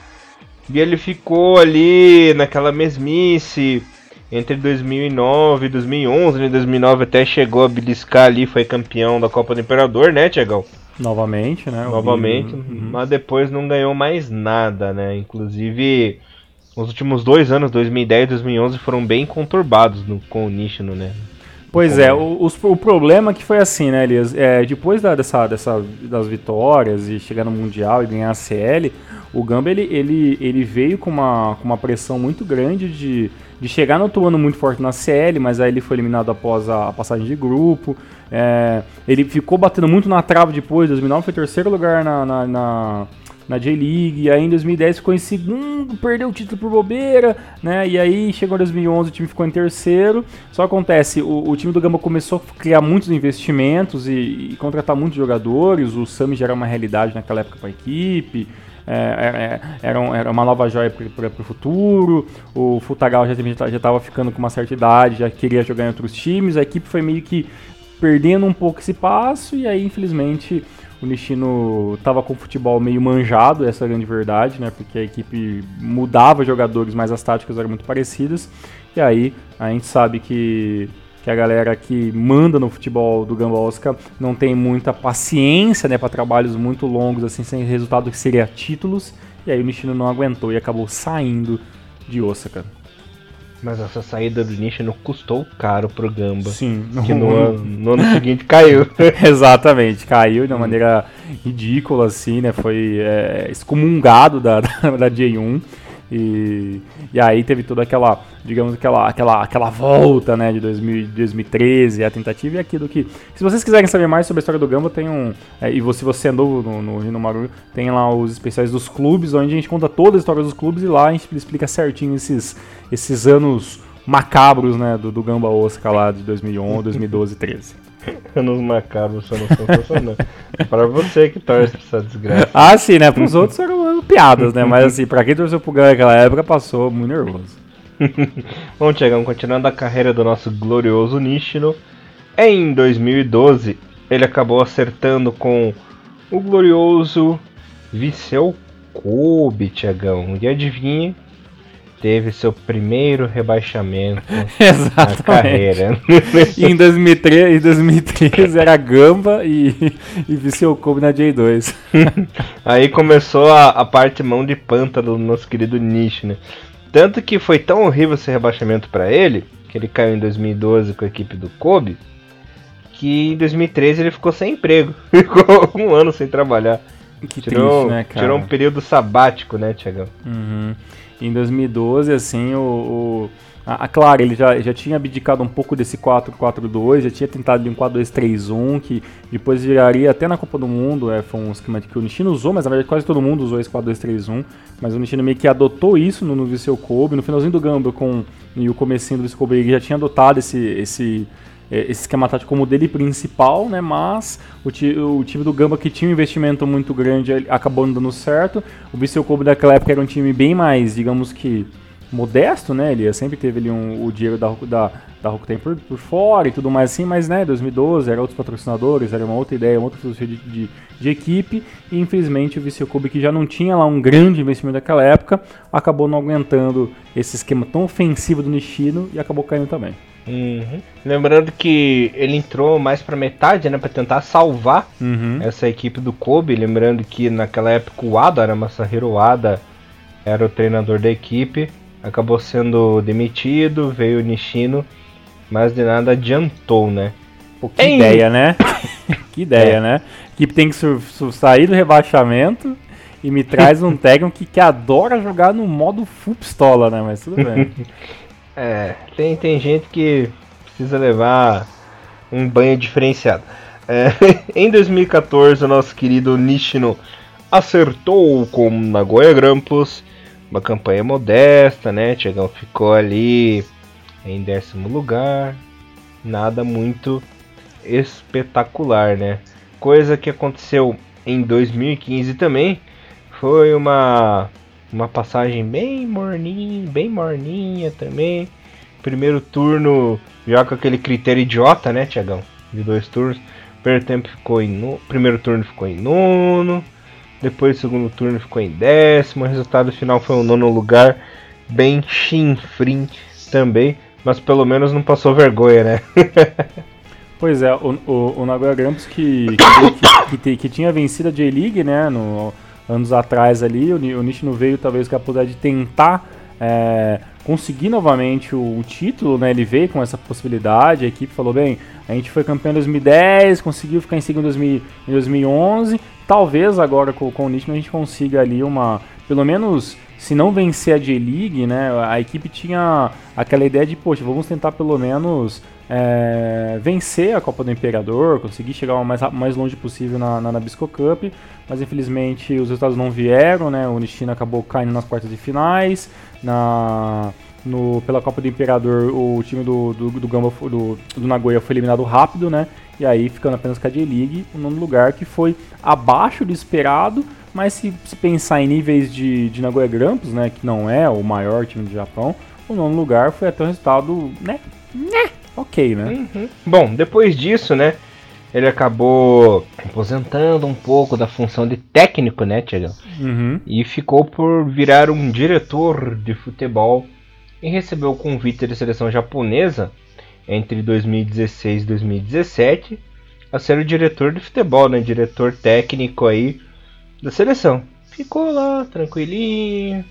S1: E ele ficou ali naquela mesmice, entre 2009 e 2011. Em 2009 até chegou a beliscar ali, foi campeão da Copa do Imperador, né, Tiagão?
S2: Novamente, né?
S1: Novamente, uhum. mas depois não ganhou mais nada, né? Inclusive, os últimos dois anos, 2010 e 2011, foram bem conturbados no, com o Nishino, né?
S2: Pois é, o, o, problema que foi assim, né, Elias? É, depois da, dessa, dessa, das vitórias e chegar no Mundial e ganhar a CL, o Gamba ele, ele, ele veio com uma, com uma pressão muito grande de, de chegar no outro ano muito forte na CL, mas aí ele foi eliminado após a, a passagem de grupo. É, ele ficou batendo muito na trava depois, 2009 foi terceiro lugar na, na, na na J-League, e aí em 2010 ficou em segundo, perdeu o título por bobeira, né? E aí chegou em 2011 o time ficou em terceiro. Só acontece, o, o time do Gamba começou a criar muitos investimentos e, e contratar muitos jogadores. O Sami já era uma realidade naquela época para a equipe. É, é, era, era, uma nova joia para o futuro. O Futagal já estava ficando com uma certa idade, já queria jogar em outros times. A equipe foi meio que perdendo um pouco esse passo, e aí, infelizmente, o Nishino estava com o futebol meio manjado, essa é a grande verdade, né? Porque a equipe mudava jogadores, mas as táticas eram muito parecidas. E aí a gente sabe que, que a galera que manda no futebol do Gamba Osaka não tem muita paciência, né, para trabalhos muito longos assim sem resultado que seria títulos. E aí o Nishino não aguentou e acabou saindo de Osaka.
S1: Mas essa saída do nicho não custou caro pro Gamba.
S2: Sim.
S1: Que no, ano, no ano seguinte caiu.
S2: Exatamente, caiu de uma maneira ridícula, assim, né? Foi é, excomungado da, da, da J1. E, e aí teve toda aquela, digamos, aquela, aquela, aquela volta, né, de 2000, 2013, a tentativa e aquilo que... Se vocês quiserem saber mais sobre a história do Gamba, tem um... É, e se você é novo no, no Rino Maru, tem lá os especiais dos clubes, onde a gente conta toda a história dos clubes e lá a gente explica certinho esses, esses anos macabros, né, do, do Gamba Osaka lá de 2011, 2012 13.
S1: Anos macabros são sensacionais. para você que torce pra essa desgraça.
S2: Ah, sim, né? Para os outros eram piadas, né? Mas assim, pra quem torceu pro Gamba naquela época, passou muito nervoso.
S1: Bom, Tiagão, continuando a carreira do nosso glorioso Nishino, em 2012 ele acabou acertando com o glorioso Viseu Kobe, Tiagão. E adivinha teve seu primeiro rebaixamento na carreira.
S2: em 2003, em 2013 era Gamba e, e Viseu Kobe na J2.
S1: Aí começou a, a parte mão de pântano do nosso querido Nish, né? Tanto que foi tão horrível esse rebaixamento para ele, que ele caiu em 2012 com a equipe do Kobe, que em 2013 ele ficou sem emprego. Ficou um ano sem trabalhar.
S2: Que tirou, triste, né, cara?
S1: Tirou um período sabático, né, Tiagão?
S2: Uhum. Em 2012, assim, o, o a, a, claro, ele já, já tinha abdicado um pouco desse 4-4-2, já tinha tentado um 4-2-3-1, que depois viraria até na Copa do Mundo, é, foi um esquema que o Nishino usou, mas na verdade quase todo mundo usou esse 4-2-3-1, mas o Nishino meio que adotou isso no, no Viseu Kobe, no finalzinho do Gamba com, e o comecinho do Viseu Kobe, ele já tinha adotado esse, esse, esse esquema tático como dele principal, né? Mas o, o, time do Gamba que tinha um investimento muito grande acabou não dando certo. O Viseu Kobe daquela época era um time bem mais, digamos que modesto, né? Ele sempre teve ali um, o dinheiro da, da, da Rakuten por, por fora e tudo mais assim, mas né, 2012 era outros patrocinadores, era uma outra ideia, uma outra filosofia de, de, de, equipe, e infelizmente o Viseu Kobe, que já não tinha lá um grande investimento naquela época, acabou não aguentando esse esquema tão ofensivo do Nishino e acabou caindo também.
S1: Uhum. Lembrando que ele entrou mais para metade, né, para tentar salvar
S2: uhum.
S1: essa equipe do Kobe. Lembrando que naquela época o Ada, era Masahiro Ada, era o treinador da equipe. Acabou sendo demitido, veio o Nishino, mas de nada adiantou, né?
S2: Pô, que em... ideia, né? que ideia, é. né? A equipe tem que sair do rebaixamento e me traz um técnico que, que adora jogar no modo full pistola, né? Mas tudo bem.
S1: É, tem, tem gente que precisa levar um banho diferenciado. É, em 2014, o nosso querido Nishino acertou com Nagoya Grampus, uma campanha modesta, né? Tiagão ficou ali em décimo lugar, nada muito espetacular, né? Coisa que aconteceu em 2015 também foi uma uma passagem bem morninha, bem morninha também. Primeiro turno, já com aquele critério idiota, né, Tiagão? De dois turnos. Primeiro tempo ficou em no... primeiro turno ficou em nono. Depois segundo turno ficou em décimo. O resultado final foi o nono lugar. Bem chinfrim também. mas pelo menos não passou vergonha, né?
S2: pois é, o, o, o Nagoya Grampus que, que, que, que, tinha vencido a J-League, né, no, anos atrás ali, o, o Nishino veio talvez com a possibilidade de tentar é, conseguir novamente o, o, título, né, ele veio com essa possibilidade, a equipe falou, bem, a gente foi campeão em 2010, conseguiu ficar em segundo em 2011, talvez agora com, com o Nishino a gente consiga ali uma, pelo menos se não vencer a J-League, né, a equipe tinha aquela ideia de, poxa, vamos tentar pelo menos é, vencer a Copa do Imperador, conseguir chegar o mais, mais longe possível na, na Nabisco Cup, mas infelizmente os resultados não vieram, né, o Nishina acabou caindo nas quartas de finais, na, no, pela Copa do Imperador o time do, do, do, Gamba, do, do Nagoya foi eliminado rápido, né, e aí ficando apenas com a J-League, o nono lugar que foi abaixo do esperado, mas se, se pensar em níveis de, de Nagoya Grampus, né, que não é o maior time do Japão, o nono lugar foi até um resultado, né, né, ok, né?
S1: Uhum. Bom, depois disso, né, ele acabou aposentando um pouco da função de técnico, né, Tiagão?
S2: Uhum.
S1: E ficou por virar um diretor de futebol e recebeu o convite da seleção japonesa entre 2016 e 2017 a ser o diretor de futebol, né, diretor técnico aí da seleção. Ficou lá, tranquilinho.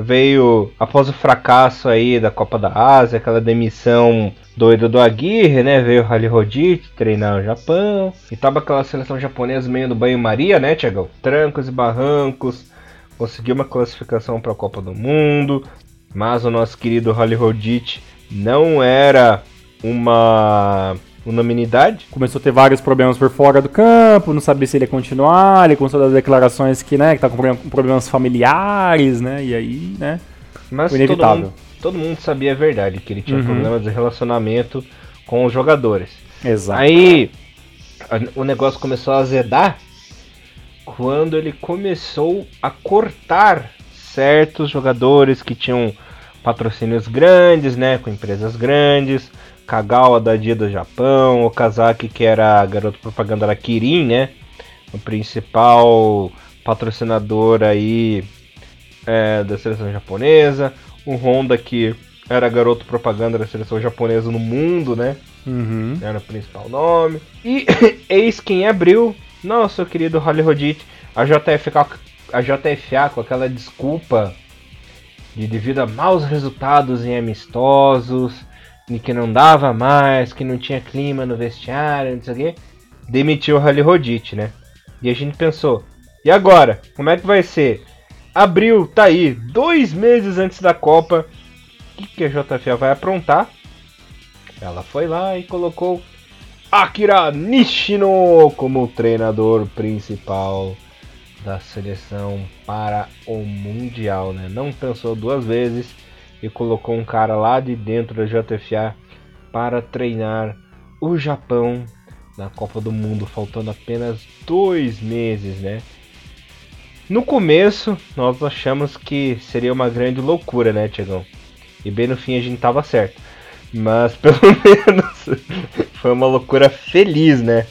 S1: Veio após o fracasso aí da Copa da Ásia, aquela demissão doida do Aguirre, né? Veio o Rally Rodite treinar o Japão. E tava aquela seleção japonesa meio no banho-maria, né, Tiagão? Trancos e barrancos. Conseguiu uma classificação para a Copa do Mundo. Mas o nosso querido Rally Rodite não era uma unanimidade.
S2: Começou a ter vários problemas por fora do campo, não sabia se ele ia continuar, ele começou a dar declarações que, né, que tá com problemas familiares, né, e aí, né,
S1: Mas inevitável. Todo mundo, todo mundo sabia a verdade, que ele tinha uhum. problemas de relacionamento com os jogadores.
S2: Exato.
S1: Aí, o negócio começou a azedar quando ele começou a cortar certos jogadores que tinham patrocínios grandes, né, com empresas grandes, Kagawa da Dia do Japão, o Kazaki que era garoto propaganda da Kirin, né? O principal patrocinador aí é, da seleção japonesa, o Honda que era garoto propaganda da seleção japonesa no mundo, né?
S2: Uhum.
S1: Era o principal nome. E eis quem abriu, nosso querido Holly Rodit, a JFK, a JFA com aquela desculpa de devido a maus resultados em amistosos, que não dava mais, que não tinha clima no vestiário, não sei o quê, demitiu o Rally Rodite, né? E a gente pensou, e agora? Como é que vai ser? Abril, tá aí, dois meses antes da Copa, o que, que a JFA vai aprontar? Ela foi lá e colocou Akira Nishino como treinador principal da seleção para o Mundial, né? Não pensou duas vezes e colocou um cara lá de dentro da JFA para treinar o Japão na Copa do Mundo, faltando apenas dois meses, né? No começo, nós achamos que seria uma grande loucura, né, Tiagão? E bem no fim a gente tava certo. Mas pelo menos foi uma loucura feliz, né?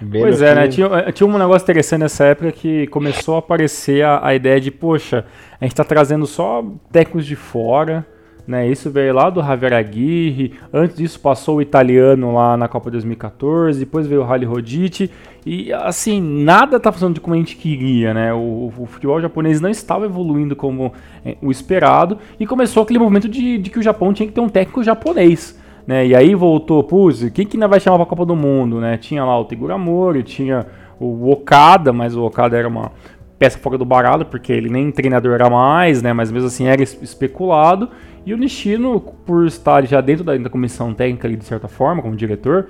S2: Bem pois é, né? Tinha, eh, tinha um negócio interessante nessa época que começou a aparecer a, a ideia de, poxa, a gente está trazendo só técnicos de fora, né? Isso veio lá do Javier Aguirre, antes disso passou o italiano lá na Copa 2014, depois veio o Rally Rodite, e assim, nada tá funcionando como a gente queria, né? O, o futebol japonês não estava evoluindo como é, o esperado, e começou aquele movimento de, de que o Japão tinha que ter um técnico japonês né? E aí voltou, putz, quem que ainda vai chamar pra Copa do Mundo, né? Tinha lá o Tegura Mori, tinha o Okada, mas o Okada era uma peça fora do baralho, porque ele nem treinador era mais, né? Mas mesmo assim era especulado. E o Nishino, por estar já dentro da, da comissão técnica ali, de certa forma, como diretor,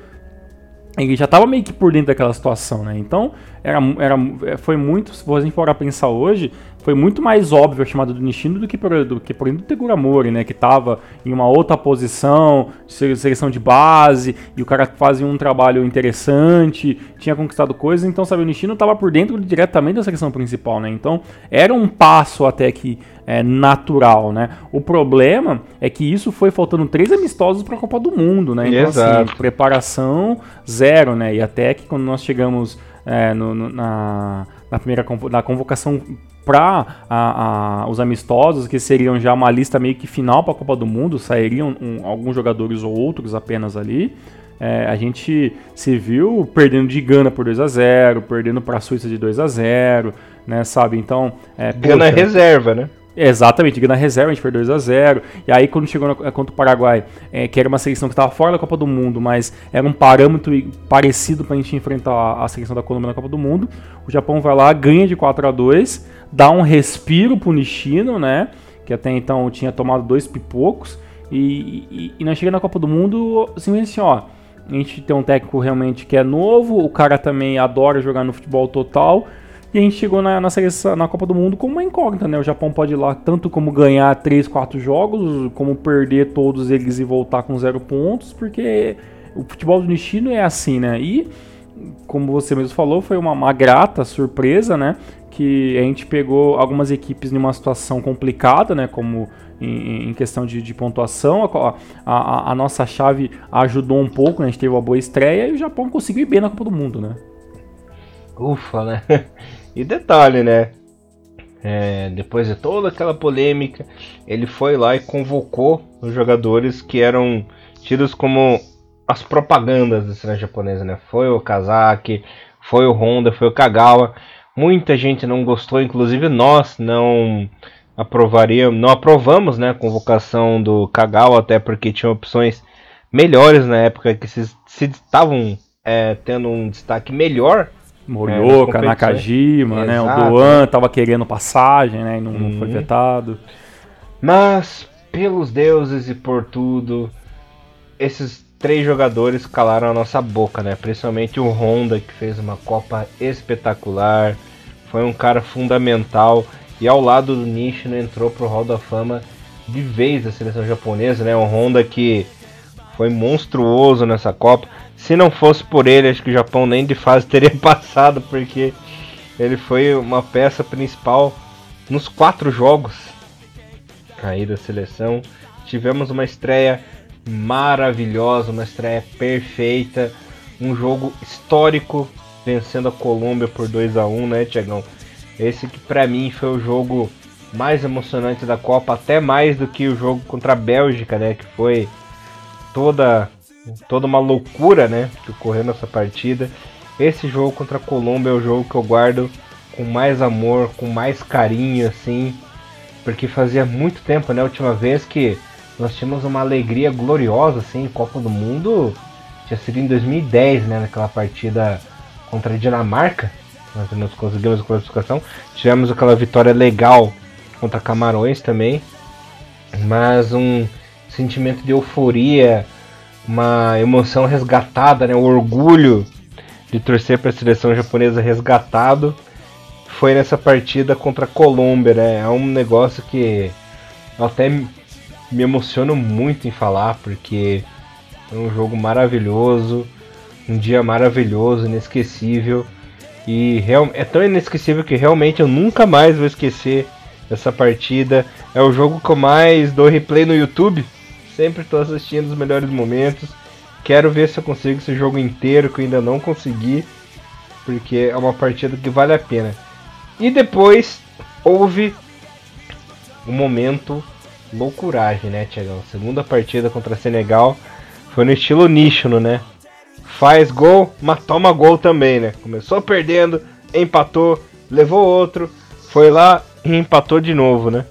S2: ele já estava meio que por dentro daquela situação, né? Então, era, era, foi muito, se você for pensar hoje, foi muito mais óbvio a chamada do Nishino do que por, do que por exemplo do Teguramori, né? Que estava em uma outra posição, seleção de base, e o cara fazia um trabalho interessante, tinha conquistado coisas, então, sabe, o Nishino estava por dentro diretamente da seleção principal, né? Então, era um passo até que é, natural, né? O problema é que isso foi faltando três amistosos para a Copa do Mundo, né?
S1: Então, assim, Exato.
S2: assim, preparação zero, né? E até que quando nós chegamos é, no, no, na, na primeira na convocação para os amistosos, que seriam já uma lista meio que final para a Copa do Mundo, sairiam um, alguns jogadores ou outros apenas ali. É, a gente se viu perdendo de Gana por 2 a 0 perdendo para a Suíça de 2 a 0 né, sabe? Então.
S1: É, Gana poxa, reserva, né?
S2: Exatamente, Gana reserva, a gente perdeu 2x0. E aí, quando chegou na, contra o Paraguai, é, que era uma seleção que estava fora da Copa do Mundo, mas era um parâmetro parecido para a gente enfrentar a, a, seleção da Colômbia na Copa do Mundo, o Japão vai lá, ganha de 4 a 2 dá um respiro pro Nishino, né? Que até então tinha tomado dois pipocos. E, e, e nós chegamos na Copa do Mundo, simplesmente assim, ó. A gente tem um técnico realmente que é novo, o cara também adora jogar no futebol total. E a gente chegou na, na, seleção, na Copa do Mundo como uma incógnita, né? O Japão pode ir lá tanto como ganhar 3, 4 jogos, como perder todos eles e voltar com zero pontos, porque o futebol do Nishino é assim, né? E, como você mesmo falou, foi uma, uma grata surpresa, né? Que a gente pegou algumas equipes numa situação complicada, né? Como em, em questão de, de pontuação, a, a, a, nossa chave ajudou um pouco, né? A gente teve uma boa estreia e o Japão conseguiu ir bem na Copa do Mundo, né?
S1: Ufa, né? E detalhe, né? É, depois de toda aquela polêmica, ele foi lá e convocou os jogadores que eram tidos como as propagandas da seleção japonesa, né? Foi o Kazaki, foi o Honda, foi o Kagawa. Muita gente não gostou, inclusive nós não aprovaríamos, não aprovamos, né, a convocação do Kagawa até porque tinha opções melhores na época que se, se estavam é, tendo um destaque melhor
S2: Morioka, é, Nakajima, né? O Doan tava querendo passagem, né? E não, não foi uhum. vetado.
S1: Mas, pelos deuses e por tudo, esses três jogadores calaram a nossa boca, né? Principalmente o Honda, que fez uma Copa espetacular. Foi um cara fundamental. E ao lado do Nishino entrou pro Hall da Fama de vez da seleção japonesa, né? O Honda que foi monstruoso nessa Copa. Se não fosse por ele, acho que o Japão nem de fase teria passado, porque ele foi uma peça principal nos quatro jogos aí da seleção. Tivemos uma estreia maravilhosa, uma estreia perfeita, um jogo histórico, vencendo a Colômbia por 2 a 1 né, Tiagão? Esse que para mim foi o jogo mais emocionante da Copa, até mais do que o jogo contra a Bélgica, né, que foi toda toda uma loucura, né, que ocorreu nessa partida. Esse jogo contra a Colômbia é o jogo que eu guardo com mais amor, com mais carinho, assim, porque fazia muito tempo, né, a última vez que nós tínhamos uma alegria gloriosa, assim, Copa do Mundo, tinha sido em 2010, né, naquela partida contra a Dinamarca, nós conseguimos a classificação, tivemos aquela vitória legal contra Camarões também, mas um sentimento de euforia, uma emoção resgatada, né? o orgulho de torcer para a seleção japonesa resgatado foi nessa partida contra a Colômbia, né? É um negócio que eu até me emociono muito em falar, porque é um jogo maravilhoso, um dia maravilhoso, inesquecível. E é tão inesquecível que realmente eu nunca mais vou esquecer essa partida. É o jogo que eu mais dou replay no YouTube Sempre estou assistindo os melhores momentos. Quero ver se eu consigo esse jogo inteiro que eu ainda não consegui. Porque é uma partida que vale a pena. E depois houve um momento loucuragem, né, Tiagão? Segunda partida contra Senegal foi no estilo Níchono, né? Faz gol, mas toma gol também, né? Começou perdendo, empatou, levou outro, foi lá e empatou de novo, né?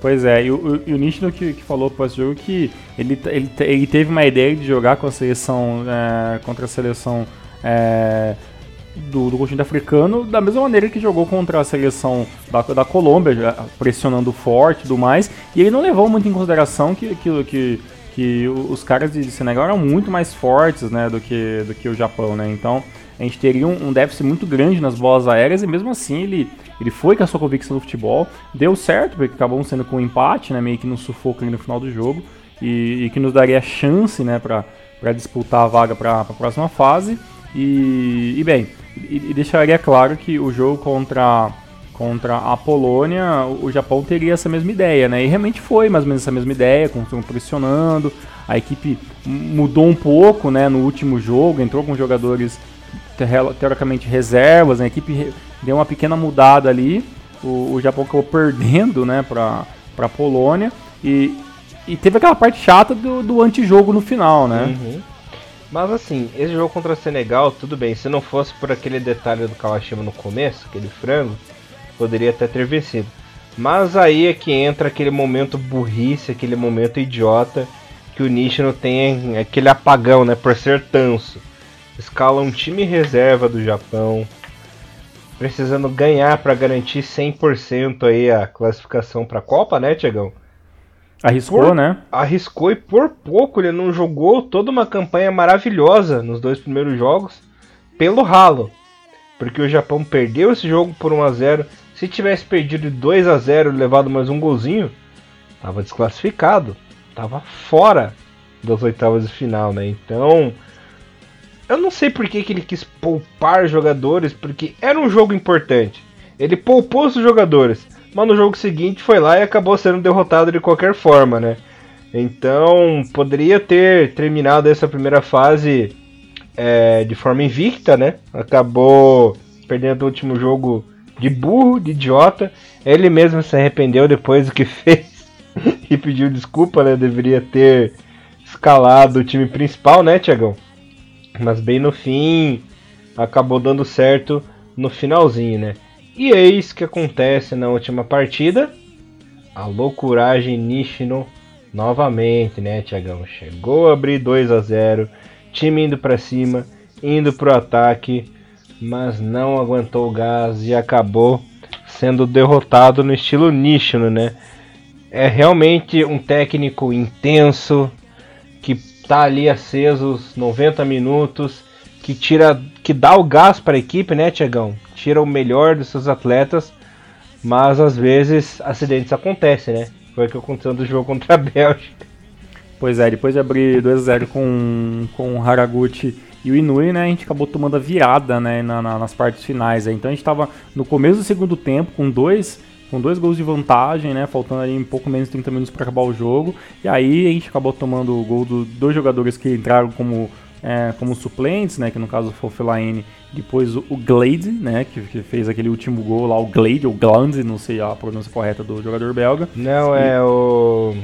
S2: Pois é, e o, e o Nishino que, que falou pós jogo que ele, ele, ele teve uma ideia de jogar com a seleção é, contra a seleção é, do, do continente africano, da mesma maneira que jogou contra a seleção da, da Colômbia, pressionando forte e tudo mais, e ele não levou muito em consideração que, que, que, que os caras de Senegal eram muito mais fortes né, do, que, do que o Japão, né? Então a gente teria um, um déficit muito grande nas bolas aéreas e mesmo assim ele ele foi com a sua convicção do futebol, deu certo, porque acabou sendo com um empate, né, meio que no sufoco ali no final do jogo, e, e que nos daria chance né, para disputar a vaga para a próxima fase. E, e bem, e, e, deixaria claro que o jogo contra, contra a Polônia, o Japão teria essa mesma ideia, né? E realmente foi mais ou menos essa mesma ideia, continuam pressionando, a equipe mudou um pouco né, no último jogo, entrou com jogadores teoricamente reservas, né? a equipe deu uma pequena mudada ali, o, o Japão acabou perdendo, né, pra, pra Polônia. E, e teve aquela parte chata do, do antijogo no final, né?
S1: Uhum. Mas assim, esse jogo contra Senegal, tudo bem, se não fosse por aquele detalhe do Kawashima no começo, aquele frango, poderia até ter vencido. Mas aí é que entra aquele momento burrice, aquele momento idiota que o Nishino tem aquele apagão, né, por ser tanso. Escala um time reserva do Japão, precisando ganhar para garantir 100% aí a classificação para a Copa, né, Tiagão?
S2: Arriscou,
S1: por,
S2: né?
S1: Arriscou e por pouco ele não jogou toda uma campanha maravilhosa nos dois primeiros jogos pelo ralo. Porque o Japão perdeu esse jogo por 1 a 0. Se tivesse perdido 2 a 0 e levado mais um golzinho, tava desclassificado, tava fora das oitavas de final, né? Então, eu não sei por que, que ele quis poupar jogadores, porque era um jogo importante. Ele poupou os jogadores mas no jogo seguinte foi lá e acabou sendo derrotado de qualquer forma, né? Então poderia ter terminado essa primeira fase é, de forma invicta, né? Acabou perdendo o último jogo de burro, de idiota. Ele mesmo se arrependeu depois do que fez e pediu desculpa, né? Deveria ter escalado o time principal, né, Tiagão? Mas bem no fim acabou dando certo no finalzinho, né? E eis que acontece na última partida. A loucuragem Nishino novamente, né, Tiagão? Chegou a abrir 2 a 0 time indo para cima, indo pro ataque, mas não aguentou o gás e acabou sendo derrotado no estilo Nishino, né? É realmente um técnico intenso tá ali aceso os 90 minutos, que tira, que dá o gás para a equipe, né, Tiagão? tira o melhor dos seus atletas, mas às vezes acidentes acontecem, né? Foi o que aconteceu no jogo contra a Bélgica.
S2: Pois é, depois de abrir 2x0 com, com o Haraguchi e o Inui, né, a gente acabou tomando a virada né, na, na, nas partes finais. Aí. Então a gente estava no começo do segundo tempo com dois, com dois gols de vantagem, né, faltando ali um pouco menos de 30 minutos para acabar o jogo. E aí a gente acabou tomando o gol dos dois jogadores que entraram como é, como suplentes, né, que no caso foi o Fellaini, depois o, Glade, né, que, que, fez aquele último gol lá, o Glade, ou Glande, não sei a pronúncia correta do jogador belga.
S1: Não, e... é o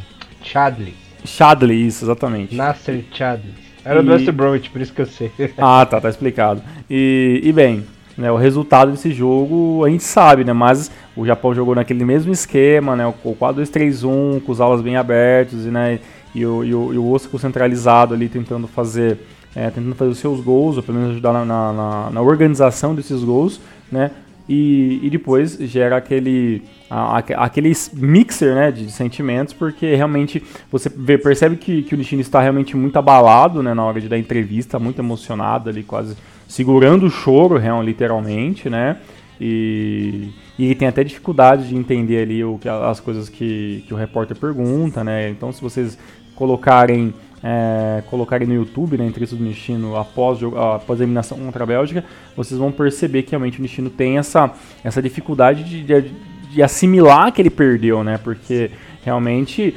S1: Chadley.
S2: Chadley, isso, exatamente.
S1: Nasser Chadley. Era e... do West Bromwich, por isso que eu sei.
S2: ah, tá, tá explicado. E, e bem, né, o resultado desse jogo a gente sabe, né? Mas o Japão jogou naquele mesmo esquema, né? O 4-2-3-1, com os alas bem abertos, né? E o, e o, e o Osco centralizado ali tentando fazer é, tentando fazer os seus gols, ou pelo menos ajudar na, na, na organização desses gols, né? E, e depois gera aquele, aquele mixer né, de sentimentos, porque realmente você vê, percebe que, que o Nishino está realmente muito abalado né, na hora de dar entrevista, muito emocionado ali, quase segurando o choro, literalmente, né? E, e tem até dificuldade de entender ali o, as coisas que, que o repórter pergunta, né? Então, se vocês colocarem é, colocarem no YouTube, né, a entrevista do Nishino após, após a eliminação contra a Bélgica, vocês vão perceber que realmente o Nishino tem essa, essa dificuldade de, de, de assimilar que ele perdeu, né? Porque realmente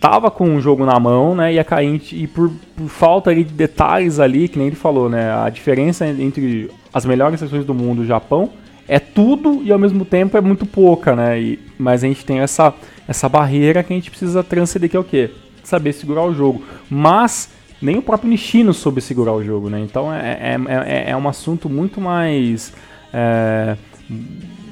S2: tava com o jogo na mão, né? E a Cainte, e por, por falta ali, de detalhes ali, que nem ele falou, né? A diferença entre as melhores seleções do mundo e o Japão é tudo e ao mesmo tempo é muito pouca, né? E, mas a gente tem essa, essa barreira que a gente precisa transcender, que é o quê? saber segurar o jogo. Mas nem o próprio Nishino soube segurar o jogo, né? Então é, é, é, é um assunto muito mais. É,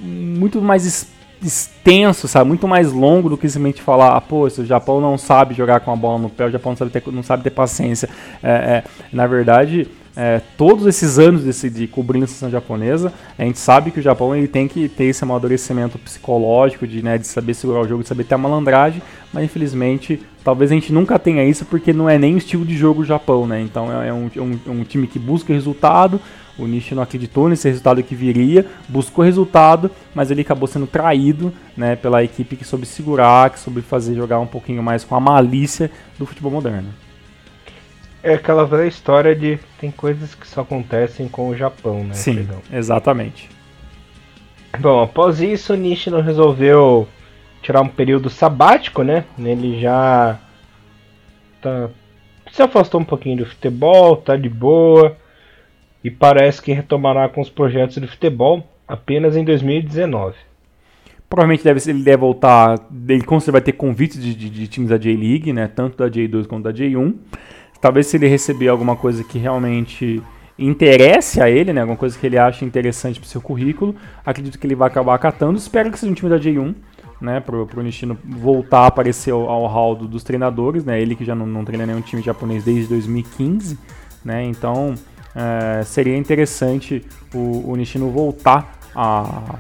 S2: muito mais extenso, sabe? Muito mais longo do que simplesmente falar, ah, pô, o Japão não sabe jogar com a bola no pé, o Japão não sabe ter, não sabe ter paciência. É, é, na verdade, é, todos esses anos desse, de cobrindo a seleção japonesa, a gente sabe que o Japão ele tem que ter esse amadurecimento psicológico, de, né, de saber segurar o jogo, de saber ter a malandragem, mas infelizmente talvez a gente nunca tenha isso porque não é nem o estilo de jogo do Japão, né? Então é, é um, um, um time que busca resultado, o Nishi não acreditou nesse resultado que viria, buscou resultado, mas ele acabou sendo traído né, pela equipe que soube segurar, que soube fazer jogar um pouquinho mais com a malícia do futebol moderno.
S1: É aquela velha história de tem coisas que só acontecem com o Japão, né?
S2: Sim, Perdão. exatamente.
S1: Bom, após isso, Nishino resolveu tirar um período sabático, né? Ele já tá, se afastou um pouquinho do futebol, tá de boa e parece que retomará com os projetos de futebol apenas em 2019.
S2: Provavelmente deve, ele deve voltar. Ele com certeza vai ter convites de, de, de, times da J-League, né? Tanto da J2 quanto da J1. Talvez se ele receber alguma coisa que realmente interesse a ele, né? Alguma coisa que ele acha interessante para o seu currículo, acredito que ele vai acabar acatando. Espero que seja um time da J1, né? Pro, pro Nishino voltar a aparecer ao, ao hall dos treinadores, né? Ele que já não, não treina nenhum time japonês desde 2015, né? Então é, seria interessante o, o Nishino voltar a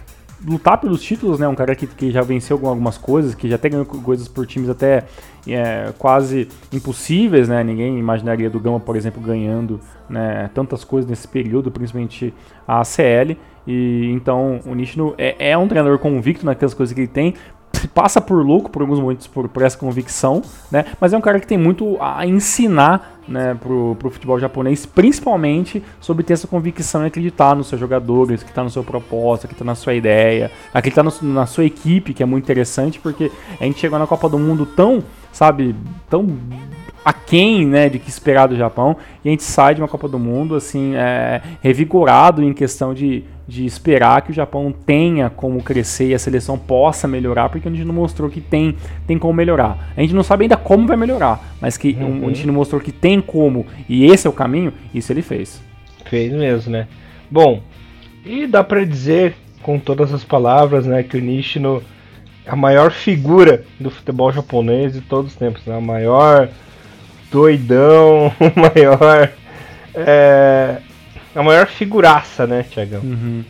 S2: lutar pelos títulos, né? Um cara que, que já venceu algumas coisas, que já até ganhou coisas por times até é, quase impossíveis, né? Ninguém imaginaria do Gama, por exemplo, ganhando né, tantas coisas nesse período, principalmente a ACL. E então o Nishino é, é um treinador convicto naquelas coisas que ele tem, passa por louco por alguns momentos por, por, essa convicção, né? Mas é um cara que tem muito a ensinar, né, pro, pro futebol japonês, principalmente sobre ter essa convicção e acreditar nos seus jogadores, que está no seu propósito, que está na sua ideia, acreditar no, na sua equipe, que é muito interessante, porque a gente chegou na Copa do Mundo tão, sabe, tão aquém né, de que esperar do Japão e a gente sai de uma Copa do Mundo assim é, revigorado em questão de, de esperar que o Japão tenha como crescer e a seleção possa melhorar porque a gente não mostrou que tem, tem como melhorar a gente não sabe ainda como vai melhorar mas que uhum. a gente não mostrou que tem como e esse é o caminho isso ele fez
S1: fez mesmo né bom e dá para dizer com todas as palavras né que o Nishino é a maior figura do futebol japonês de todos os tempos né a maior doidão, o maior. É, a maior figuraça, né, Tiagão?
S2: Uhum.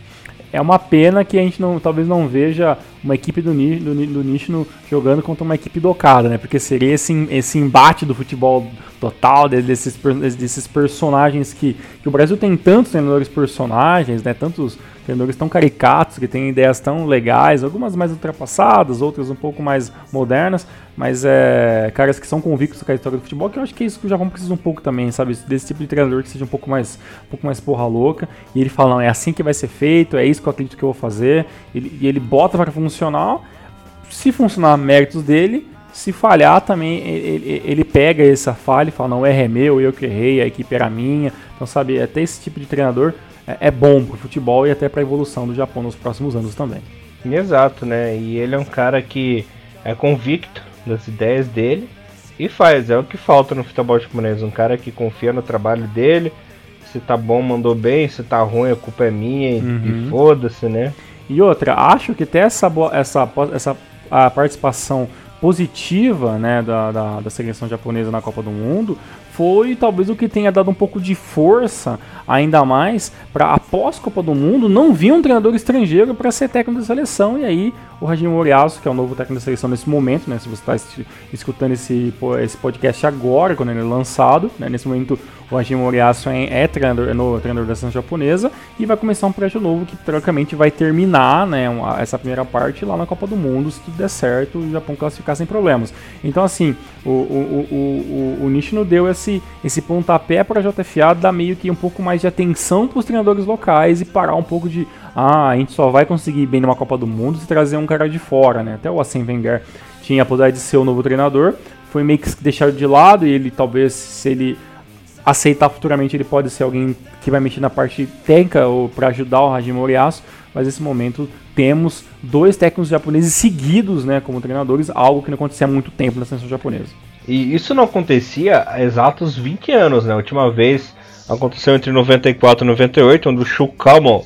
S2: É uma pena que a gente não, talvez não veja uma equipe do, do, do Nishino jogando contra uma equipe docada, né? Porque seria esse, esse embate do futebol total, desses, desses personagens que, que o Brasil tem tantos treinadores personagens, né? Tantos treinadores tão caricatos, que têm ideias tão legais, algumas mais ultrapassadas, outras um pouco mais modernas, mas é caras que são convictos com a história do futebol, que eu acho que é isso que o Japão precisa um pouco também, sabe? Desse tipo de treinador que seja um pouco mais, um pouco mais porra louca, e ele fala, não, é assim que vai ser feito, é isso que eu acredito que eu vou fazer, ele, e ele bota para funcionar, se funcionar méritos dele, se falhar também, ele, ele, pega essa falha e fala, não, erro é meu, eu que errei, a equipe era minha. Então, sabe, até esse tipo de treinador é, é bom pro futebol e até para a evolução do Japão nos próximos anos também.
S1: Exato, né? E ele é um cara que é convicto das ideias dele e faz, é o que falta no futebol japonês, um cara que confia no trabalho dele, se tá bom, mandou bem, se tá ruim, a culpa é minha e, uhum. e foda-se, né?
S2: E outra, acho que ter essa, essa, essa a participação positiva né, da, da, da, seleção japonesa na Copa do Mundo foi talvez o que tenha dado um pouco de força ainda mais para após Copa do Mundo não vir um treinador estrangeiro para ser técnico da seleção. E aí o Hajime Moriyasu, que é o novo técnico da seleção nesse momento, né, se você está escutando esse, esse podcast agora, quando ele é lançado, né, nesse momento o Hajime Moriyasu é, é, treinador, é novo treinador da seleção japonesa e vai começar um projeto novo que teoricamente vai terminar né, uma, essa primeira parte lá na Copa do Mundo, se tudo der certo, o Japão classificar sem problemas. Então assim, o, o, o, o, Nishino deu esse, esse pontapé para a JFA dar meio que um pouco mais de atenção para os treinadores locais e parar um pouco de ah, a gente só vai conseguir bem numa Copa do Mundo se trazer um cara de fora, né? Até o Arsene Wenger tinha a possibilidade de ser o novo treinador, foi meio que deixado de lado e ele talvez se ele aceitar futuramente ele pode ser alguém que vai mexer na parte técnica ou para ajudar o Hajime Moriyasu, mas nesse momento temos dois técnicos japoneses seguidos, né, como treinadores, algo que não acontecia há muito tempo na seleção japonesa.
S1: E isso não acontecia há exatos 20 anos, né? A última vez aconteceu entre 94 e 98, onde o Shukamon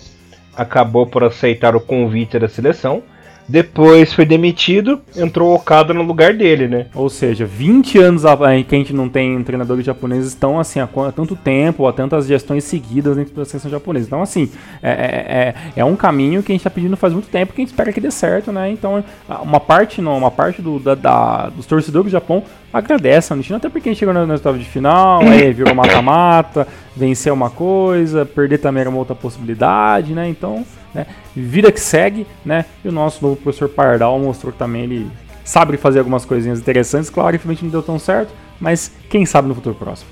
S1: acabou por aceitar o convite da seleção. Depois foi demitido, entrou Okada no lugar dele, né?
S2: Ou seja, 20 anos que a gente não tem treinadores japoneses estão assim há tanto tempo, há tantas gestões seguidas dentro da seleção japonesa. Então, assim, é, é, é, é um caminho que a gente está pedindo faz muito tempo que a gente espera que dê certo, né? Então, uma parte não, uma parte do, da, da, dos torcedores do Japão agradece ao Nishino, até porque a gente chegou na resultado de final, aí virou mata-mata, venceu uma coisa, perder também era uma outra possibilidade, né? Então, né? Vida que segue, né? E o nosso novo professor Pardal mostrou que também ele sabe fazer algumas coisinhas interessantes. Claro, infelizmente não deu tão certo, mas quem sabe no futuro próximo.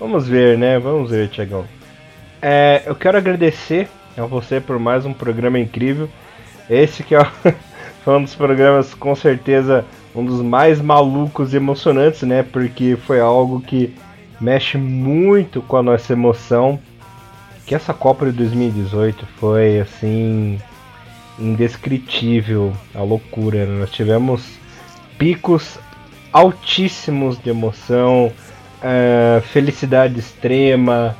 S1: Vamos ver, né? Vamos ver, Tiagão. É, eu quero agradecer a você por mais um programa incrível. Esse que é um dos programas, com certeza, um dos mais malucos e emocionantes, né? Porque foi algo que mexe muito com a nossa emoção que essa Copa de 2018 foi assim indescritível, a loucura. Né? Nós tivemos picos altíssimos de emoção, uh, felicidade extrema,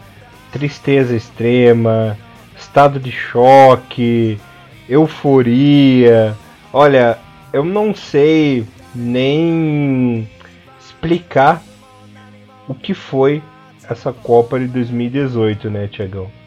S1: tristeza extrema, estado de choque, euforia. Olha, eu não sei nem explicar o que foi essa Copa de 2018, né, Tiagão?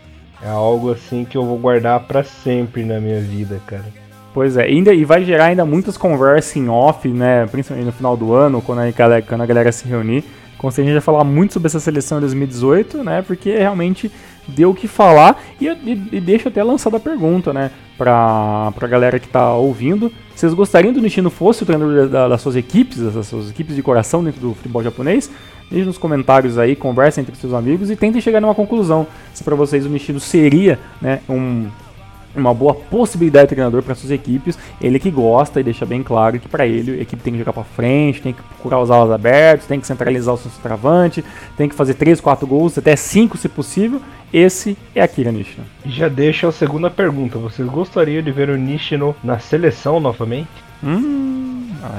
S1: É algo assim que eu vou guardar para sempre na minha vida, cara.
S2: Pois é, ainda, e vai gerar ainda muitas conversas em off, né? Principalmente no final do ano, quando a galera, quando a galera se reunir. Com a gente vai falar muito sobre essa seleção de 2018, né? Porque realmente deu o que falar. E, e, e deixa até lançada a pergunta, né? Pra, pra galera que tá ouvindo. Vocês gostariam do Nishino fosse o treinador da, das suas equipes, das suas equipes de coração dentro do futebol japonês? Deixe nos comentários aí, conversem entre seus amigos e tentem chegar numa conclusão. Se para vocês o Nishino seria né, um uma boa possibilidade de treinador para suas equipes. Ele que gosta e deixa bem claro que para ele a equipe tem que jogar para frente, tem que procurar os alas abertos, tem que centralizar o seu centroavante, tem que fazer 3, 4 gols, até 5 se possível. Esse é Akira Nishino.
S1: Já deixa a segunda pergunta. Vocês gostariam de ver o Nishino na seleção novamente?
S2: Hum,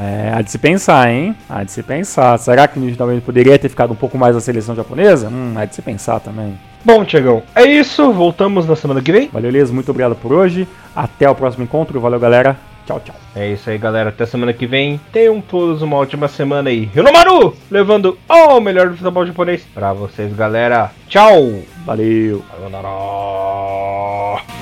S2: é, há de se pensar, hein? Há de se pensar. Será que o Nishino talvez poderia ter ficado um pouco mais na seleção japonesa? Hum, há de se pensar também.
S1: Bom, Tiagão, é isso. Voltamos na semana que vem.
S2: Valeu, Elias. Muito obrigado por hoje. Até o próximo encontro. Valeu, galera. Tchau, tchau.
S1: É isso aí, galera. Até semana que vem. Tenham todos uma ótima semana aí. Rinomaru, levando o melhor do futebol japonês pra vocês, galera. Tchau.
S2: Valeu.
S1: Sayonara.